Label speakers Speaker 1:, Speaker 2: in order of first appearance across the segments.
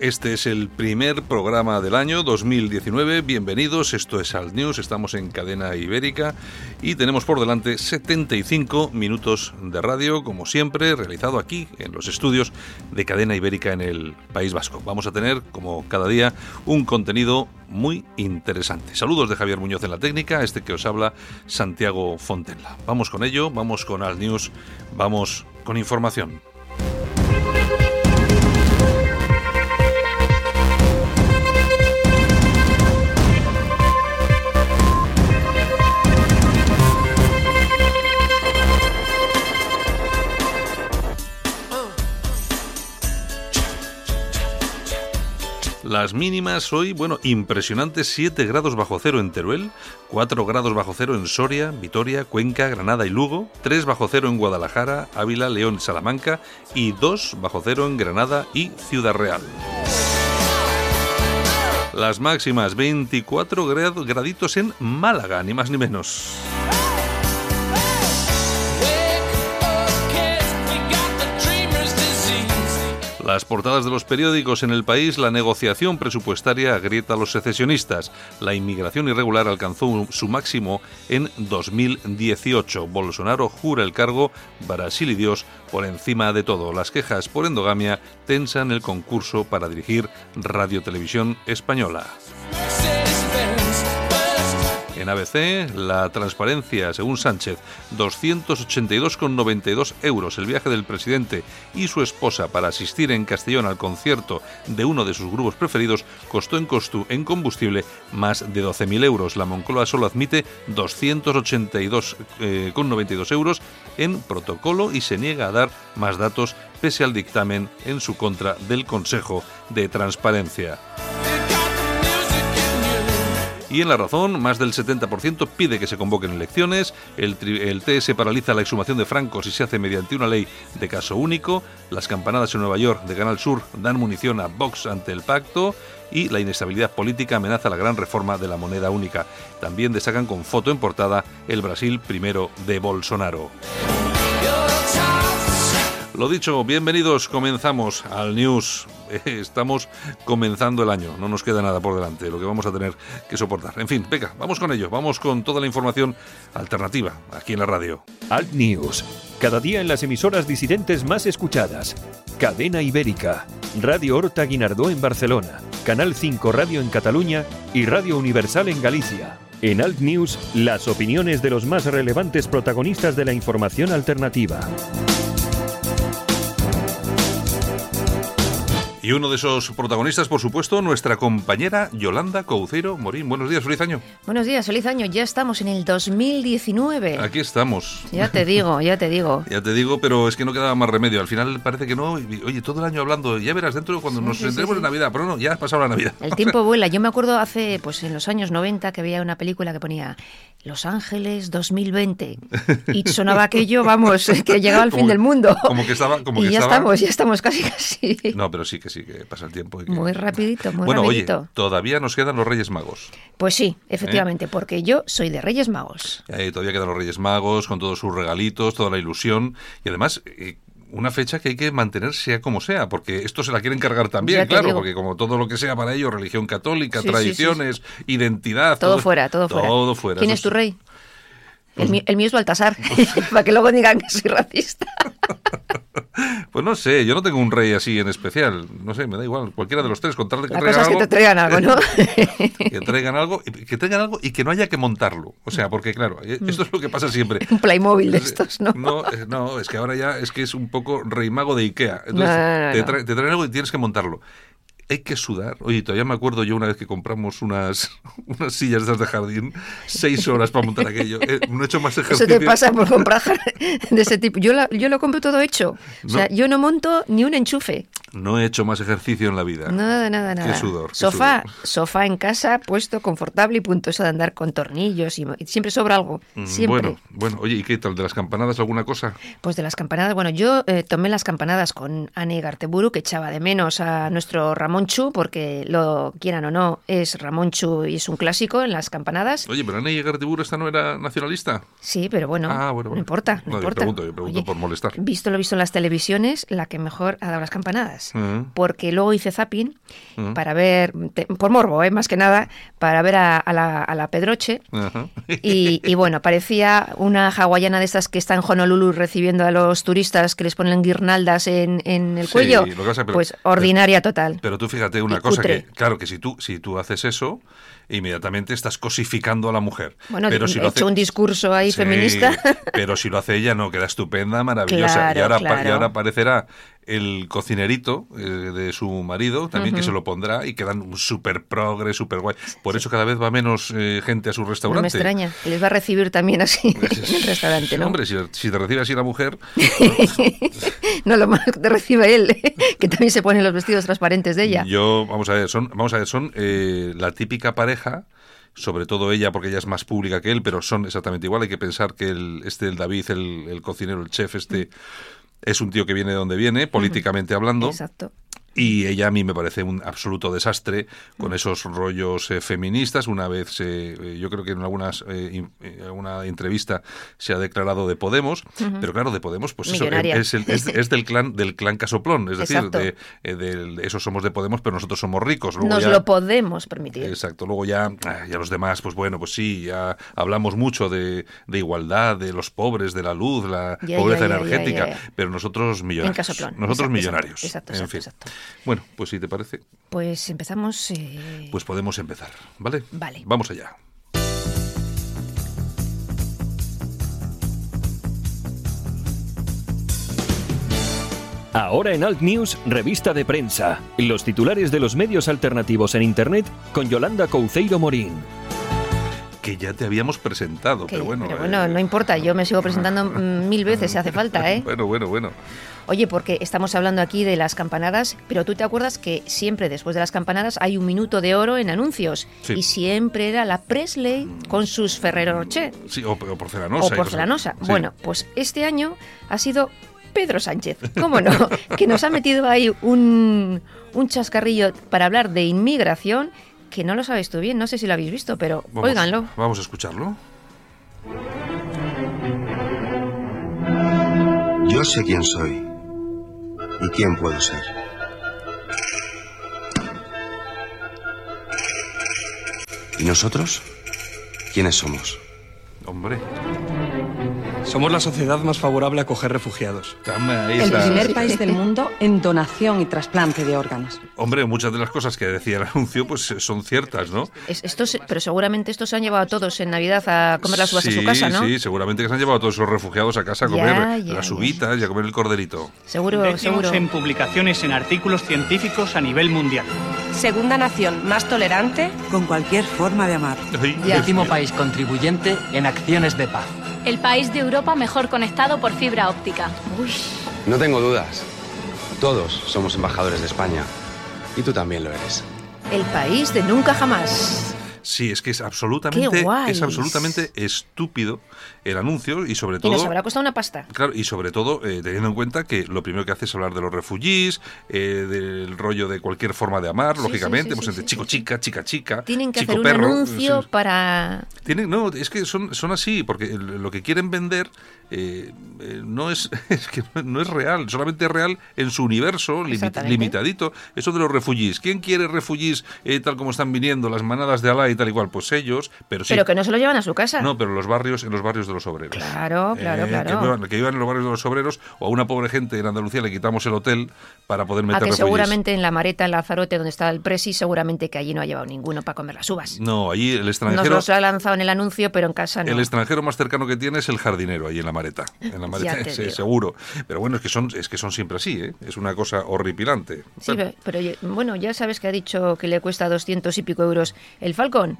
Speaker 1: Este es el primer programa del año 2019. Bienvenidos, esto es Alt News, estamos en cadena ibérica y tenemos por delante 75 minutos de radio, como siempre, realizado aquí en los estudios de cadena ibérica en el País Vasco. Vamos a tener, como cada día, un contenido muy interesante. Saludos de Javier Muñoz en la técnica, este que os habla Santiago Fontenla. Vamos con ello, vamos con Alt News, vamos con información. Las mínimas hoy, bueno, impresionantes 7 grados bajo cero en Teruel, 4 grados bajo cero en Soria, Vitoria, Cuenca, Granada y Lugo, 3 bajo cero en Guadalajara, Ávila, León y Salamanca y 2 bajo cero en Granada y Ciudad Real. Las máximas 24 graditos en Málaga, ni más ni menos. Las portadas de los periódicos en el país, la negociación presupuestaria agrieta a los secesionistas. La inmigración irregular alcanzó su máximo en 2018. Bolsonaro jura el cargo, Brasil y Dios por encima de todo. Las quejas por endogamia tensan el concurso para dirigir Radio Televisión Española. En ABC, la transparencia, según Sánchez, 282,92 euros el viaje del presidente y su esposa para asistir en Castellón al concierto de uno de sus grupos preferidos costó en costo en combustible más de 12.000 euros. La Moncloa solo admite 282,92 euros en protocolo y se niega a dar más datos pese al dictamen en su contra del Consejo de Transparencia. Y en La Razón, más del 70% pide que se convoquen elecciones, el, TS paraliza la exhumación de francos y se hace mediante una ley de caso único, las campanadas en Nueva York de Canal Sur dan munición a Vox ante el pacto y la inestabilidad política amenaza la gran reforma de la moneda única. También destacan con foto en portada el Brasil primero de Bolsonaro. Lo dicho, bienvenidos, comenzamos al News. Estamos comenzando el año, no nos queda nada por delante, lo que vamos a tener que soportar. En fin, venga, vamos con ello, vamos con toda la información alternativa aquí en la radio.
Speaker 2: Alt News, cada día en las emisoras disidentes más escuchadas. Cadena Ibérica, Radio Horta Guinardó en Barcelona, Canal 5 Radio en Cataluña y Radio Universal en Galicia. En Alt News, las opiniones de los más relevantes protagonistas de la información alternativa.
Speaker 1: Y uno de esos protagonistas, por supuesto, nuestra compañera Yolanda Couceiro Morín. Buenos días, feliz año.
Speaker 3: Buenos días, feliz año. Ya estamos en el 2019.
Speaker 1: Aquí estamos.
Speaker 3: Ya te digo, ya te digo.
Speaker 1: ya te digo, pero es que no quedaba más remedio. Al final parece que no. Oye, todo el año hablando, ya verás dentro cuando nos sí, entremos sí, en Navidad, pero no, ya ha pasado la Navidad.
Speaker 3: El tiempo vuela. Yo me acuerdo hace, pues en los años 90 que veía una película que ponía Los Ángeles 2020 y sonaba aquello, vamos, que llegaba al fin del mundo.
Speaker 1: Como que estaba, como
Speaker 3: y
Speaker 1: que
Speaker 3: ya
Speaker 1: estaba...
Speaker 3: estamos, ya estamos casi casi.
Speaker 1: No, pero sí que sí, que pasa el tiempo. Y que...
Speaker 3: Muy rapidito, muy
Speaker 1: bueno,
Speaker 3: rapidito.
Speaker 1: oye, todavía nos quedan los Reyes Magos.
Speaker 3: Pues sí, efectivamente, ¿Eh? porque yo soy de Reyes Magos.
Speaker 1: Eh, todavía quedan los Reyes Magos con todos sus regalitos, toda la ilusión y además... Eh, una fecha que hay que mantener sea como sea, porque esto se la quieren cargar también, claro,
Speaker 3: digo.
Speaker 1: porque como todo lo que sea para ellos, religión católica,
Speaker 3: Sí,
Speaker 1: tradiciones,
Speaker 3: sí,
Speaker 1: identidad,
Speaker 3: Todo fuera, todo fuera.
Speaker 1: Todo fuera.
Speaker 3: ¿Quién es tu rey? El, mío, el mío es Baltasar, para que luego digan que soy racista.
Speaker 1: Pues no sé, yo no tengo un rey así en especial. No sé, me da igual. Cualquiera de los tres, contarle que
Speaker 3: La
Speaker 1: traigan
Speaker 3: cosa es
Speaker 1: algo.
Speaker 3: que te traigan algo, ¿no?
Speaker 1: que traigan algo, y- que traigan algo y que no haya que montarlo. O sea, porque claro, eh, esto es lo que pasa siempre.
Speaker 3: Un Playmobil de estos, ¿no?
Speaker 1: No, eh, no, es que ahora ya es que es un poco rey mago de Ikea. Entonces,
Speaker 3: No, no, no,
Speaker 1: te,
Speaker 3: no.
Speaker 1: trae- te traen algo y tienes que montarlo. Hay que sudar. Oye, todavía me acuerdo yo una vez que compramos unas, unas sillas de jardín, seis horas para montar aquello. Eh, no he hecho más ejercicio.
Speaker 3: Eso te pasa por comprar de ese tipo. Yo, yo lo compro todo hecho. O sea, yo no monto ni un enchufe.
Speaker 1: No he hecho más ejercicio en la vida.
Speaker 3: Nada, nada, nada.
Speaker 1: Qué sudor.
Speaker 3: sofá, sofá en casa, puesto confortable y punto. Eso de andar con tornillos y, siempre sobra algo. Mm, siempre.
Speaker 1: Bueno, bueno, oye, ¿y qué tal? ¿De las campanadas alguna cosa?
Speaker 3: Pues de las campanadas, bueno, yo eh, tomé las campanadas con Anne Garteburu, que echaba de menos a nuestro Ramón Chu, porque lo quieran o no, es Ramón Chu y es un clásico en las campanadas.
Speaker 1: Oye, pero Anne Garteburu esta no era nacionalista.
Speaker 3: Sí, pero bueno, ah, no importa, no, importa.
Speaker 1: Yo pregunto, yo pregunto por molestar.
Speaker 3: Visto lo visto en las televisiones, la que mejor ha dado las campanadas. Mm. Porque luego hice zapping mm. para ver, por morbo, ¿eh? más que nada, para ver a, la, a la, Pedroche. y, y, bueno, parecía una hawaiana de estas que está en Honolulu recibiendo a los turistas que les ponen guirnaldas en, en el cuello. pues ordinaria total.
Speaker 1: Pero tú fíjate una cosa que, claro, que si tú, si tú haces eso, inmediatamente estás cosificando a la mujer.
Speaker 3: Bueno, pero si he hecho un discurso ahí feminista.
Speaker 1: Pero si lo hace ella, no, queda estupenda, maravillosa. y, ahora, y ahora aparecerá el cocinerito eh, de su marido, también que se lo pondrá y quedan súper progre, súper guay. Por eso cada vez va menos eh, gente a su restaurante. No
Speaker 3: me extraña, les va a recibir también así en el restaurante, ¿no?
Speaker 1: Hombre, si, te recibe así la mujer...
Speaker 3: no, lo más que te recibe él, que también se ponen los vestidos transparentes de ella.
Speaker 1: Yo, vamos a ver, son, vamos a ver, son eh, la típica pareja sobre todo ella, porque ella es más pública que él, pero son exactamente igual. Hay que pensar que el, este, el David, el, el cocinero, el chef, este, es un tío que viene de donde viene, políticamente hablando.
Speaker 3: Exacto.
Speaker 1: Y ella a mí me parece un absoluto desastre con esos rollos eh, feministas. Una vez, eh, yo creo que en algunas eh, alguna entrevista se ha declarado de Podemos, pero claro, de Podemos, pues eso, es, es, del clan del clan Casoplón, es decir, de, de, eso somos de Podemos, pero nosotros somos ricos.
Speaker 3: Nos lo podemos permitir.
Speaker 1: Exacto. Luego ya, ya los demás, pues bueno, pues sí, ya hablamos mucho de, igualdad, de los pobres, de la luz, la pobreza energética, pero nosotros millonarios. Nosotros millonarios.
Speaker 3: Exacto, exacto, exacto.
Speaker 1: Bueno, pues si te parece.
Speaker 3: Pues empezamos.
Speaker 1: Eh, pues podemos empezar, ¿vale?
Speaker 3: Vale.
Speaker 1: Vamos allá.
Speaker 2: Ahora en Alt News, revista de prensa. Los titulares de los medios alternativos en Internet con Yolanda Couceiro Morín
Speaker 1: que ya te habíamos presentado, pero bueno.
Speaker 3: Pero bueno, eh, no importa, yo me sigo presentando mil veces si hace falta, ¿eh?
Speaker 1: Bueno, bueno, bueno.
Speaker 3: Oye, porque estamos hablando aquí de las campanadas, pero tú te acuerdas que siempre después de las campanadas hay un minuto de oro en anuncios. Y siempre era la Presley con sus Ferrero Rocher.
Speaker 1: Sí, o, porcelanosa.
Speaker 3: O porcelanosa. Bueno, pues este año ha sido Pedro Sánchez, ¿cómo no? que nos ha metido ahí un, un chascarrillo para hablar de inmigración que no lo sabes tú bien, no sé si lo habéis visto, pero
Speaker 1: vamos,
Speaker 3: óiganlo.
Speaker 1: Vamos a escucharlo.
Speaker 4: Yo sé quién soy y quién puedo ser. ¿Y nosotros? ¿Quiénes somos?
Speaker 1: Hombre.
Speaker 5: Somos la sociedad más favorable a acoger refugiados.
Speaker 6: el primer país del mundo en donación y trasplante de órganos.
Speaker 1: Hombre, muchas de las cosas que decía el anuncio pues son ciertas, ¿no?
Speaker 3: estos, pero seguramente estos se han llevado a todos en Navidad a comer las uvas
Speaker 1: a
Speaker 3: su casa, ¿no?
Speaker 1: Sí, seguramente que se han llevado a todos esos refugiados a casa a comer las uvitas y a comer el corderito.
Speaker 3: Seguro, seguro.
Speaker 7: en publicaciones en artículos científicos a nivel mundial.
Speaker 8: Segunda nación más tolerante
Speaker 9: con cualquier forma de amar.
Speaker 10: Décimo país contribuyente en acciones de paz
Speaker 11: el país de Europa mejor conectado por fibra óptica.
Speaker 12: No tengo dudas. Todos somos embajadores de España. Y tú también lo eres.
Speaker 3: El país de nunca jamás.
Speaker 1: Sí, es que es absolutamente, es absolutamente estúpido el anuncio y sobre todo...
Speaker 3: Y nos habrá costado una pasta.
Speaker 1: Claro, y sobre todo eh, teniendo en cuenta que lo primero que hace es hablar de los refugiés, eh, del rollo de cualquier forma de amar, lógicamente, pues entre chico chica, chica chica,
Speaker 3: Tienen que
Speaker 1: chico
Speaker 3: hacer un
Speaker 1: perro,
Speaker 3: anuncio para...
Speaker 1: Tienen, no, es que son, son así, porque lo que quieren vender eh, no es, es, que no es real, solamente es real en su universo limitadito. Eso de los refugiés. ¿Quién quiere refugiés tal como están viniendo las manadas de Sky y tal igual, pues ellos, pero sí.
Speaker 3: Pero que no se lo llevan a su casa.
Speaker 1: No, pero los barrios, en los barrios de los obreros.
Speaker 3: Claro, claro,
Speaker 1: Eh,
Speaker 3: claro.
Speaker 1: Que, que vivan en los barrios de los obreros o a una pobre gente en Andalucía le quitamos el hotel para poder
Speaker 3: A
Speaker 1: meter
Speaker 3: que
Speaker 1: refugios.
Speaker 3: seguramente en la Mareta, en Lazarote, donde está el Presi, seguramente que allí no ha llevado ninguno para comer las uvas.
Speaker 1: No, allí el
Speaker 3: Nos
Speaker 1: extranjero...
Speaker 3: los ha lanzado en el anuncio, pero en casa no.
Speaker 1: El extranjero más cercano que tiene es el jardinero ahí en la mareta, en la mareta, sí, seguro. Pero bueno, es que son es que son siempre así, ¿eh? Es una cosa horripilante.
Speaker 3: Sí,
Speaker 1: Bueno,
Speaker 3: pero bueno, ya sabes que ha dicho que le cuesta 200 y pico euros el Falcón.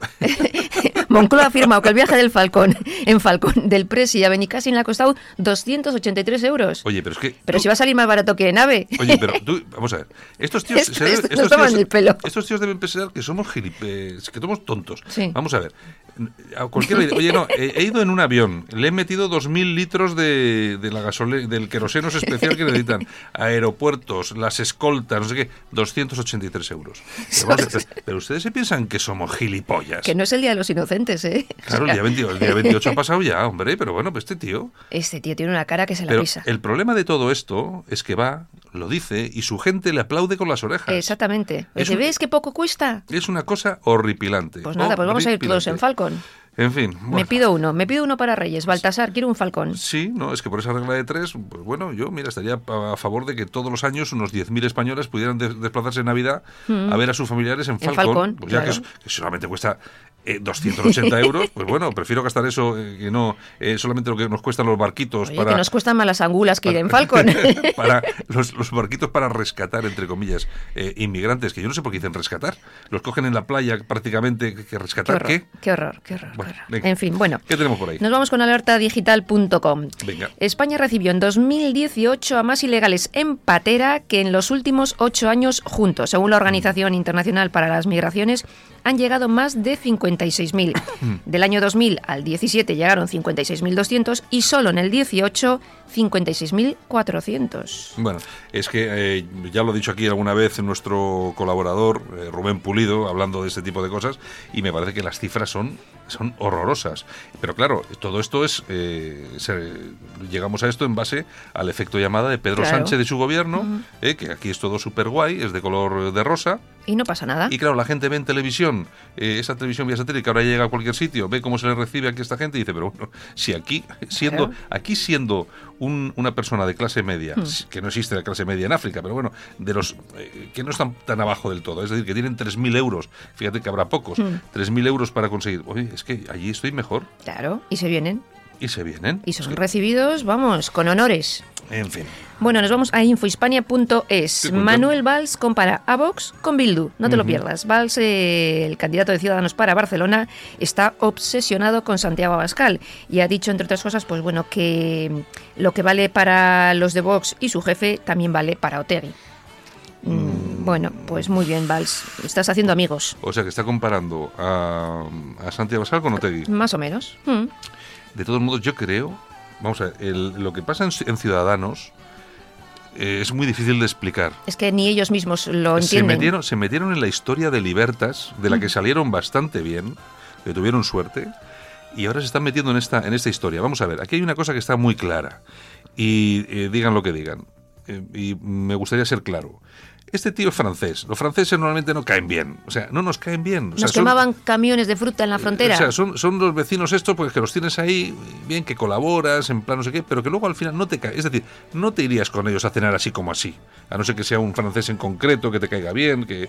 Speaker 3: Moncloa ha afirmado que el viaje del Falcón en Falcón del Presi a Benicassin le ha costado 283 euros.
Speaker 1: Oye, pero es que
Speaker 3: Pero
Speaker 1: tú-
Speaker 3: si va a salir más barato que de nave.
Speaker 1: Oye, pero tú, vamos a ver. Estos tíos,
Speaker 3: Esto-
Speaker 1: se
Speaker 3: esto
Speaker 1: estos, tíos
Speaker 3: el pelo.
Speaker 1: estos tíos deben pensar que somos gilipes, que somos tontos.
Speaker 3: Sí.
Speaker 1: Vamos a ver. A cualquiera le- oye, no, he, he ido en un avión, le he metido 2.000 litros de, de la gasole, del queroseno especial que necesitan, aeropuertos, las escoltas, no sé qué, 283 euros. Pero, vamos a ver, pero ustedes se piensan que somos gilipollas.
Speaker 3: Que no es el Día de los Inocentes, ¿eh?
Speaker 1: Claro, el día, 20 el día 28 ha pasado ya, hombre, pero bueno, pues este tío...
Speaker 3: Este tío tiene una cara que se la
Speaker 1: Pero
Speaker 3: pisa.
Speaker 1: el problema de todo esto es que va, lo dice, y su gente le aplaude con las orejas.
Speaker 3: Exactamente.
Speaker 1: Es un-
Speaker 3: ¿ves qué poco cuesta?
Speaker 1: Es una cosa horripilante.
Speaker 3: Pues nada, pues vamos a ir todos en. Falcon.
Speaker 1: En fin.
Speaker 3: Me
Speaker 1: bueno.
Speaker 3: pido uno, me pido uno para Reyes. Baltasar, quiero un Falcón.
Speaker 1: Sí, no, es que por esa regla de tres, pues bueno, yo, mira, estaría a favor de que todos los años unos 10.000 españoles pudieran de- desplazarse en Navidad
Speaker 3: Mm.
Speaker 1: a ver a sus familiares en
Speaker 3: En
Speaker 1: Falcon.
Speaker 3: Falcon,
Speaker 1: pues ya que, es- que solamente cuesta eh, 280 euros, pues bueno, prefiero gastar eso eh, que no eh, solamente lo que nos cuestan los barquitos
Speaker 3: Oye,
Speaker 1: para...
Speaker 3: que nos cuestan más las angulas que ir en Falcon.
Speaker 1: para los, los barquitos para rescatar, entre comillas, eh, inmigrantes, que yo no sé por qué dicen rescatar. Los cogen en la playa prácticamente, que
Speaker 3: qué
Speaker 1: rescatar
Speaker 3: horror,
Speaker 1: qué?
Speaker 3: qué horror, qué horror.
Speaker 1: Bueno,
Speaker 3: qué horror. En fin, bueno.
Speaker 1: ¿Qué tenemos por ahí?
Speaker 3: Nos vamos con alertadigital.com. España recibió en 2018 a más ilegales en patera que en los últimos ocho años juntos. Según la Organización Internacional para las Migraciones, han llegado más de 56.000. Del año 2000 al 17 llegaron 56.200 y solo en el 18 56.400.
Speaker 1: Bueno, es que eh, ya lo he dicho aquí alguna vez nuestro colaborador, eh, Rubén Pulido, hablando de este tipo de cosas, y me parece que las cifras son, son horrorosas. Pero claro, todo esto es. eh, se- llegamos a esto en base al efecto llamada de Pedro
Speaker 3: Claro.
Speaker 1: Sánchez y su gobierno, que aquí es todo súper guay, es de color de rosa.
Speaker 3: Y no pasa nada.
Speaker 1: Y claro, la gente ve en televisión, esa televisión vía satélite que ahora llega a cualquier sitio, ve cómo se le recibe aquí a esta gente y dice, pero bueno, si aquí siendo,
Speaker 3: Claro.
Speaker 1: aquí siendo un- una persona de clase media,
Speaker 3: Hmm.
Speaker 1: que no existe la clase media en África, pero bueno, de los eh, que no están tan abajo del todo, es decir, que tienen 3.000 euros, fíjate que habrá pocos,
Speaker 3: Hmm.
Speaker 1: 3.000 euros para conseguir, oye, es que allí estoy mejor
Speaker 3: Claro, y se vienen.
Speaker 1: Y se vienen.
Speaker 3: Y son recibidos, vamos, con honores.
Speaker 1: En fin.
Speaker 3: Bueno, nos vamos a infohispania.es. Manuel Valls compara a Vox con Bildu. No te lo pierdas. Valls, eh, el candidato de Ciudadanos para Barcelona, está obsesionado con Santiago Abascal y ha dicho, entre otras cosas, pues bueno, que lo que vale para los de Vox y su jefe también vale para Otegi. Mm, Bueno, pues muy bien, Valls. Estás haciendo amigos.
Speaker 1: O sea, que está comparando a, a Santiago Abascal con Otegi.
Speaker 3: Más o menos. Mm.
Speaker 1: De todos modos, yo creo, vamos a ver, el- lo que pasa en, en Ciudadanos eh, es muy difícil de explicar.
Speaker 3: Es que ni ellos mismos lo
Speaker 1: Se
Speaker 3: entienden.
Speaker 1: metieron, se metieron en la historia de Libertas, de la que salieron bastante bien, que tuvieron suerte, y ahora se están metiendo en esta, en esta historia. Vamos a ver, aquí hay una cosa que está muy clara, y eh, digan lo que digan, eh, y me gustaría ser claro. Este tío es francés. Los franceses normalmente no caen bien. O sea, no nos caen bien. O sea,
Speaker 3: Nos
Speaker 1: son-
Speaker 3: quemaban camiones de fruta en la frontera.
Speaker 1: o sea, son, son los vecinos estos pues que los tienes ahí, bien, que colaboras, en plan no sé qué, pero que luego al final no te cae. Es decir, no te irías con ellos a cenar así como así. A no ser que sea un francés en concreto, que te caiga bien, que...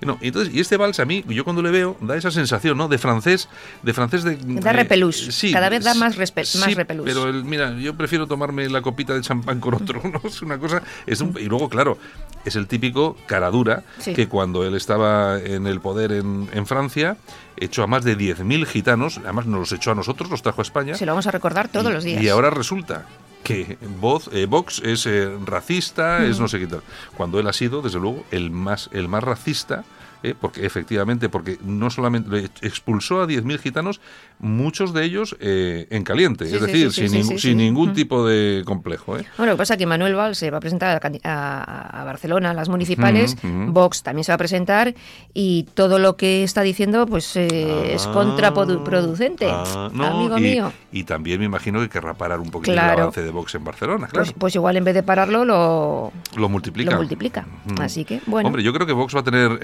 Speaker 1: No, y entonces, y este vals a mí, yo cuando le veo, da esa sensación, ¿no? De francés, de francés de...
Speaker 3: Da
Speaker 1: eh,
Speaker 3: repelús.
Speaker 1: sí,
Speaker 3: Cada vez da más, respe-
Speaker 1: sí,
Speaker 3: más repelús.
Speaker 1: pero el- mira, yo prefiero tomarme la copita de champán con otro, ¿no? Es una cosa... Es un- y luego, claro, es el típico cara dura
Speaker 3: Sí.
Speaker 1: que cuando él estaba en el poder en, en Francia, echó a más de 10.000 gitanos, además nos los echó a nosotros, los trajo a España.
Speaker 3: Se lo vamos a recordar todos
Speaker 1: y,
Speaker 3: los días.
Speaker 1: Y ahora resulta que eh, Vox es eh, racista, es no sé qué tal. Cuando él ha sido, desde luego, el más, el más racista, eh, porque efectivamente, porque no solamente expulsó a 10.000 gitanos, muchos de ellos eh, en caliente,
Speaker 3: Sí,
Speaker 1: es
Speaker 3: sí,
Speaker 1: decir,
Speaker 3: sí,
Speaker 1: sin, sin ningún
Speaker 3: Mm.
Speaker 1: tipo de complejo. ¿eh?
Speaker 3: Bueno, lo que pasa es que Manuel Valls se va a presentar a, a- a Barcelona, a las municipales. Vox también se va a presentar y todo lo que está diciendo pues eh, es contraproducente,
Speaker 1: Ah, no,
Speaker 3: amigo
Speaker 1: y,
Speaker 3: mío.
Speaker 1: y también me imagino que querrá parar un poquito el avance de Vox en Barcelona, claro.
Speaker 3: Pues, pues igual en vez de pararlo lo,
Speaker 1: lo multiplica.
Speaker 3: lo multiplica. Así que, bueno.
Speaker 1: Hombre, yo creo que Vox va a tener,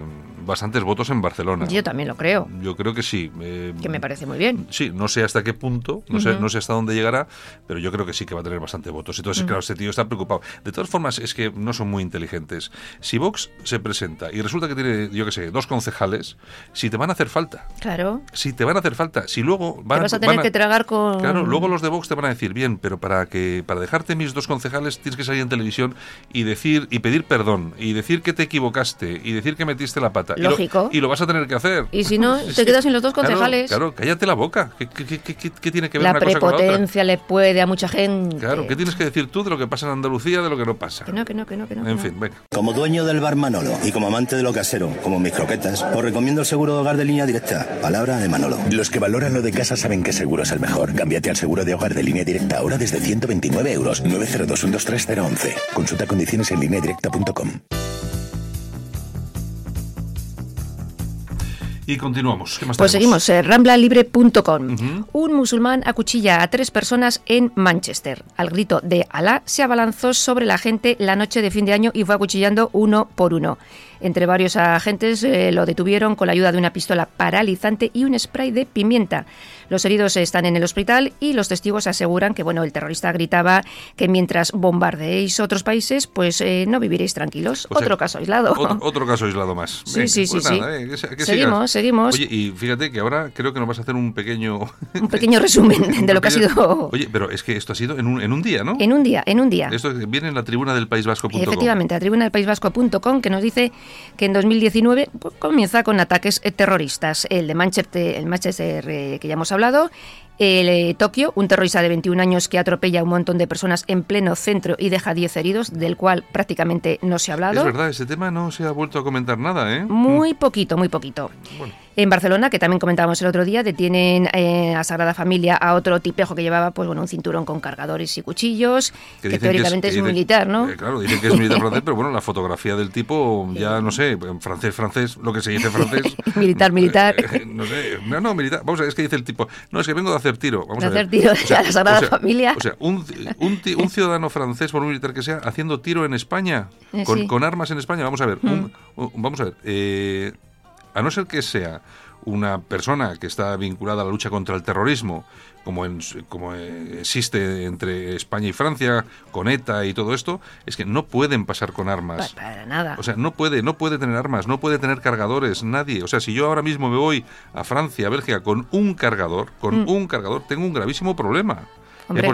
Speaker 1: eh, bastantes votos en Barcelona.
Speaker 3: Yo también lo creo.
Speaker 1: Yo creo que sí.
Speaker 3: Eh, que me parece muy bien.
Speaker 1: Sí, no sé hasta qué punto, no, sé, no sé hasta dónde llegará, pero yo creo que sí que va a tener bastante votos. Entonces, claro, este tío está preocupado. De todas formas, es que no son muy inteligentes. Si Vox se presenta y resulta que tiene, yo qué sé, dos concejales, si te van a hacer falta.
Speaker 3: Claro.
Speaker 1: Si te van a hacer falta. Si luego
Speaker 3: van, te vas a tener que tragar con.
Speaker 1: Claro, luego los de Vox te van a decir, bien, pero para que para dejarte mis dos concejales tienes que salir en televisión y decir y pedir perdón y decir que te equivocaste y decir que metiste la pata.
Speaker 3: Lógico.
Speaker 1: Y lo, vas a tener que hacer.
Speaker 3: Y si no, te quedas sin los dos concejales.
Speaker 1: Claro, cállate la boca. ¿Qué, qué, tiene que ver
Speaker 3: la
Speaker 1: una
Speaker 3: cosa con la prepotencia le puede a mucha gente.
Speaker 1: Claro, ¿qué tienes que decir tú de lo que pasa en Andalucía, de lo que no pasa?
Speaker 3: Que no, que no, que no, que no.
Speaker 1: En fin, venga.
Speaker 13: Como dueño del bar Manolo y como amante de lo casero, como mis croquetas, os recomiendo el seguro de hogar de línea directa. Palabra de Manolo.
Speaker 14: Los que valoran lo de casa saben que seguro es el mejor. Cámbiate al seguro de hogar de línea directa ahora desde 129 euros. 902 123 Consulta condiciones en línea directa.com.
Speaker 1: Y continuamos. ¿Qué más
Speaker 3: pues seguimos. Eh, ramblalibre.com. Un musulmán acuchilla a tres personas en Manchester. Al grito de Alá se abalanzó sobre la gente la noche de fin de año y fue acuchillando uno por uno. Entre varios agentes eh, lo detuvieron con la ayuda de una pistola paralizante y un spray de pimienta. Los heridos están en el hospital y los testigos aseguran que bueno, el terrorista gritaba que mientras bombardeéis otros países, pues eh, no viviréis tranquilos. otro caso aislado.
Speaker 1: Otro, caso aislado más.
Speaker 3: Sí, sí, sí. Pues eh, seguimos, seguimos.
Speaker 1: Oye, y fíjate que ahora creo que nos vas a hacer un pequeño...
Speaker 3: un pequeño resumen de lo que ha sido...
Speaker 1: Oye, pero es que esto ha sido en un, en un día, ¿no?
Speaker 3: En un día, en un día.
Speaker 1: Esto viene en la tribuna del País Vasco.com.
Speaker 3: Efectivamente, la tribuna del País Vasco.com que nos dice que en 2019 pues, comienza con ataques terroristas. El de Manchester, el Manchester eh, que ya hemos hablado, el eh, Tokio, un terrorista de 21 años que atropella a un montón de personas en pleno centro y deja 10 heridos, del cual prácticamente no se ha hablado.
Speaker 1: Es verdad, ese tema no se ha vuelto a comentar nada, ¿eh?
Speaker 3: Muy poquito, muy poquito. Bueno. En Barcelona, que también comentábamos el otro día, detienen eh, a Sagrada Familia a otro tipejo que llevaba pues bueno un cinturón con cargadores y cuchillos, que, teóricamente es, militar, ¿no?
Speaker 1: Eh, claro, dicen que es militar francés, pero bueno, la fotografía del tipo, ya no sé, francés, francés, lo que se dice francés.
Speaker 3: militar, militar.
Speaker 1: Eh, no sé, no, no, militar. Vamos a ver, es que dice el tipo, no, es que vengo de hacer tiro. Vamos
Speaker 3: de
Speaker 1: a
Speaker 3: hacer tiro a la Sagrada Familia.
Speaker 1: O sea, un, un, un, ciudadano francés, por muy militar que sea, haciendo tiro en España, con, con armas en España. Vamos a ver, mm. vamos a ver, a no ser que sea una persona que está vinculada a la lucha contra el terrorismo, como, en, como existe entre España y Francia, con ETA y todo esto, es que no pueden pasar con armas.
Speaker 3: Para, nada.
Speaker 1: O sea, no puede, no puede tener armas, no puede tener cargadores, nadie. O sea, si yo ahora mismo me voy a Francia, a Bélgica, con un cargador, con mm. un cargador, tengo un gravísimo problema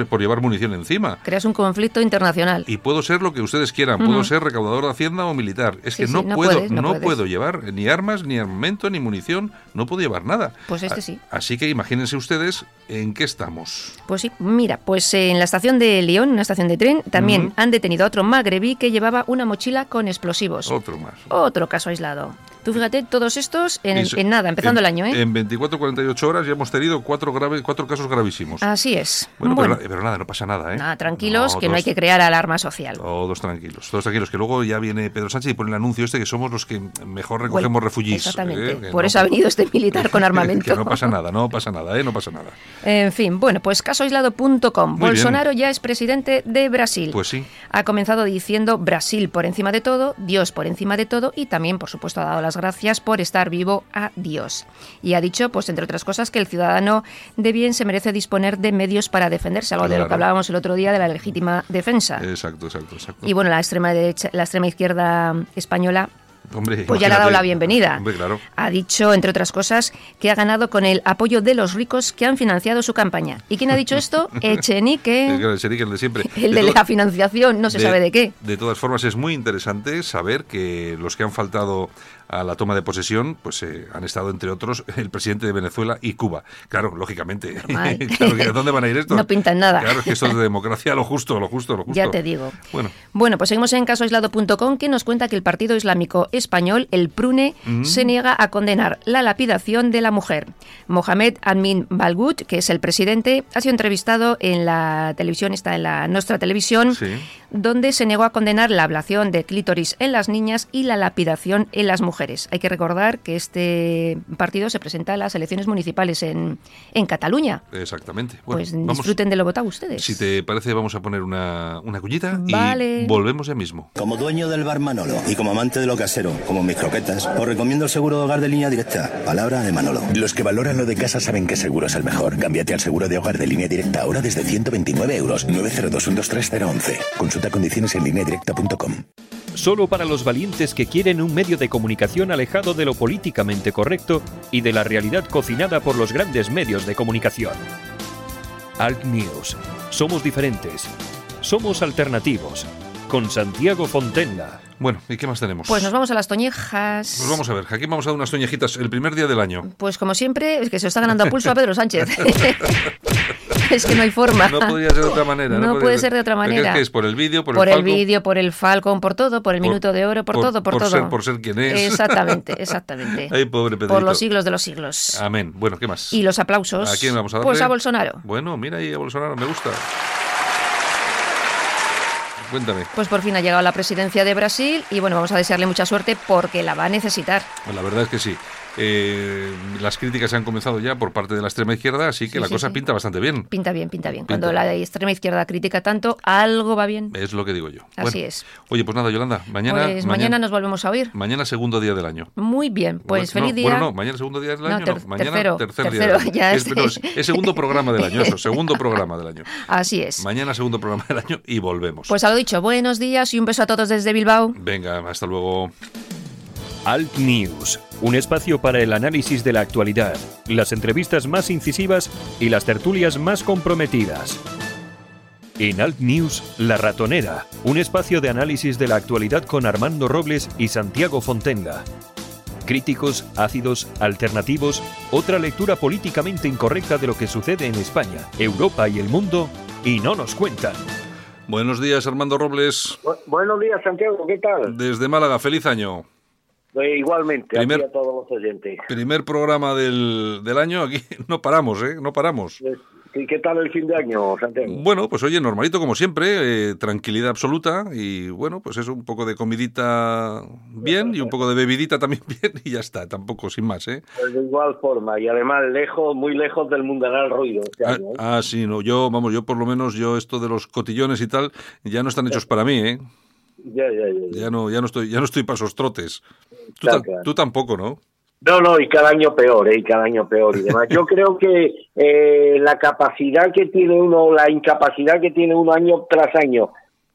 Speaker 1: por, llevar munición encima.
Speaker 3: Creas un conflicto internacional.
Speaker 1: Y puedo ser lo que ustedes quieran, puedo ser recaudador de Hacienda o militar. Es que no, puedo, no, puedo llevar ni armas, ni armamento, ni munición, no puedo llevar nada.
Speaker 3: Pues este sí.
Speaker 1: Así que imagínense ustedes en qué estamos.
Speaker 3: Pues sí, mira, pues en la estación de León, una estación de tren, también han detenido a otro magrebí que llevaba una mochila con explosivos.
Speaker 1: Otro más.
Speaker 3: Otro caso aislado. Tú fíjate, todos estos en, nada, empezando el año, ¿eh?
Speaker 1: En 24-48 horas ya hemos tenido cuatro, graves, cuatro casos gravísimos.
Speaker 3: Así es.
Speaker 1: Bueno, Pero, nada, no pasa nada, ¿eh?
Speaker 3: Nada, tranquilos, que no hay que crear alarma social.
Speaker 1: Todos tranquilos, todos tranquilos, que luego ya viene Pedro Sánchez y pone el anuncio este que somos los que mejor recogemos refugiés.
Speaker 3: Exactamente. ¿eh? Por eso ha venido este militar con armamento.
Speaker 1: que no pasa nada, no pasa nada, ¿eh? No pasa nada.
Speaker 3: En fin, bueno, pues casoaislado.com. Bolsonaro ya es presidente de Brasil.
Speaker 1: Pues sí.
Speaker 3: Ha comenzado diciendo Brasil por encima de todo, Dios por encima de todo y también, por supuesto, ha dado las gracias por estar vivo a Dios. Y ha dicho, pues entre otras cosas, que el ciudadano de bien se merece disponer de medios para defenderse, algo de lo que hablábamos el otro día de la legítima defensa.
Speaker 1: Exacto, exacto, exacto.
Speaker 3: Y bueno, la extrema derecha, la extrema izquierda española pues ya le ha dado la bienvenida. Ha dicho, entre otras cosas, que ha ganado con el apoyo de los ricos que han financiado su campaña. ¿Y quién ha dicho esto? Echenique.
Speaker 1: el de siempre.
Speaker 3: El de, la financiación, no se sabe de qué.
Speaker 1: De todas formas, es muy interesante saber que los que han faltado a la toma de posesión, pues eh, han estado entre otros el presidente de Venezuela y Cuba. Claro, lógicamente. claro, ¿Dónde van a ir estos?
Speaker 3: No pintan nada.
Speaker 1: Claro, es que esto es de democracia, lo justo, lo justo, lo justo.
Speaker 3: Ya te digo. Bueno, bueno pues seguimos en casoaislado.com que nos cuenta que el Partido Islámico Español, el PRUNE, mm. se niega a condenar la lapidación de la mujer. Mohamed Amin Balgut, que es el presidente, ha sido entrevistado en la televisión, está en la nuestra televisión, donde se negó a condenar la ablación de clítoris en las niñas y la lapidación en las mujeres mujeres. Hay que recordar que este partido se presenta a las elecciones municipales en, en Cataluña.
Speaker 1: Exactamente.
Speaker 3: pues disfruten de lo votado ustedes.
Speaker 1: Si te parece, vamos a poner una, una cuñita y volvemos ya mismo.
Speaker 13: Como dueño del bar Manolo y como amante de lo casero, como mis croquetas, os recomiendo el seguro de hogar de línea directa. Palabra de Manolo.
Speaker 14: Los que valoran lo de casa saben que seguro es el mejor. Cámbiate al seguro de hogar de línea directa ahora desde 129 euros. 902 Consulta condiciones en directa.com
Speaker 2: Solo para los valientes que quieren un medio de comunicación alejado de lo políticamente correcto y de la realidad cocinada por los grandes medios de comunicación. Alt News. Somos diferentes. Somos alternativos. Con Santiago Fontenla.
Speaker 1: Bueno, ¿y qué más tenemos?
Speaker 3: Pues nos vamos a las toñejas.
Speaker 1: Pues vamos a ver, aquí vamos a dar unas toñejitas el primer día del año.
Speaker 3: Pues como siempre, es que se está ganando a pulso a Pedro Sánchez. es que no hay forma.
Speaker 1: No podría ser de otra manera.
Speaker 3: No, puede ser de otra manera.
Speaker 1: Es, por el vídeo, por,
Speaker 3: por
Speaker 1: el,
Speaker 3: el vídeo, por el Falcon, por todo, por el minuto de oro, por, todo, por, todo.
Speaker 1: Ser, por ser quien es.
Speaker 3: Exactamente, exactamente.
Speaker 1: Ay, pobre
Speaker 3: Por los siglos de los siglos.
Speaker 1: Amén. Bueno, ¿qué más?
Speaker 3: Y los aplausos.
Speaker 1: ¿A quién vamos a darle?
Speaker 3: Pues a Bolsonaro.
Speaker 1: Bueno, mira ahí a Bolsonaro, me gusta. Cuéntame.
Speaker 3: Pues por fin ha llegado a la presidencia de Brasil y bueno, vamos a desearle mucha suerte porque la va a necesitar.
Speaker 1: Pues la verdad es que sí. Eh, las críticas se han comenzado ya por parte de la extrema izquierda, así que la cosa pinta bastante bien.
Speaker 3: Pinta bien, pinta bien. Cuando la extrema izquierda critica tanto, algo va bien.
Speaker 1: Es lo que digo yo.
Speaker 3: Así es.
Speaker 1: Oye, pues nada, Yolanda, mañana,
Speaker 3: pues mañana, nos volvemos a oír.
Speaker 1: Mañana segundo día del año.
Speaker 3: Muy bien, pues feliz día.
Speaker 1: Bueno, no, mañana segundo día del año, no, mañana
Speaker 3: tercero,
Speaker 1: tercer
Speaker 3: tercero,
Speaker 1: día.
Speaker 3: Ya
Speaker 1: es, es, segundo programa del año, eso, segundo programa del año.
Speaker 3: Así es.
Speaker 1: Mañana segundo programa del año y volvemos.
Speaker 3: Pues a lo dicho, buenos días y un beso a todos desde Bilbao.
Speaker 1: Venga, hasta luego.
Speaker 2: Alt News, un espacio para el análisis de la actualidad, las entrevistas más incisivas y las tertulias más comprometidas. En Alt News, La Ratonera, un espacio de análisis de la actualidad con Armando Robles y Santiago Fontenga. Críticos, ácidos, alternativos, otra lectura políticamente incorrecta de lo que sucede en España, Europa y el mundo, y no nos cuentan.
Speaker 1: Buenos días, Armando Robles.
Speaker 15: buenos días, Santiago, ¿qué tal?
Speaker 1: Desde Málaga, feliz año.
Speaker 15: Eh, igualmente, a todos los oyentes.
Speaker 1: Primer programa del, del año, aquí no paramos, ¿eh? No paramos.
Speaker 15: ¿Y qué tal el fin de año, Santiago?
Speaker 1: Bueno, pues oye, normalito como siempre, eh, tranquilidad absoluta y bueno, pues eso, un poco de comidita bien y un poco de bebidita también bien y ya está, tampoco sin más, ¿eh?
Speaker 15: Pues de igual forma y además lejos, muy lejos del mundanal ruido. Este
Speaker 1: ah,
Speaker 15: año, ¿eh?
Speaker 1: ah, sí, no, yo, vamos, yo por lo menos, yo esto de los cotillones y tal, ya no están hechos para mí, ¿eh?
Speaker 15: Ya, ya, ya,
Speaker 1: ya. no, ya no estoy, ya no estoy para esos trotes. Tú, tú tampoco, ¿no?
Speaker 15: No, no, y cada año peor, ¿eh? y cada año peor y demás. Yo creo que eh, la capacidad que tiene uno, la incapacidad que tiene uno año tras año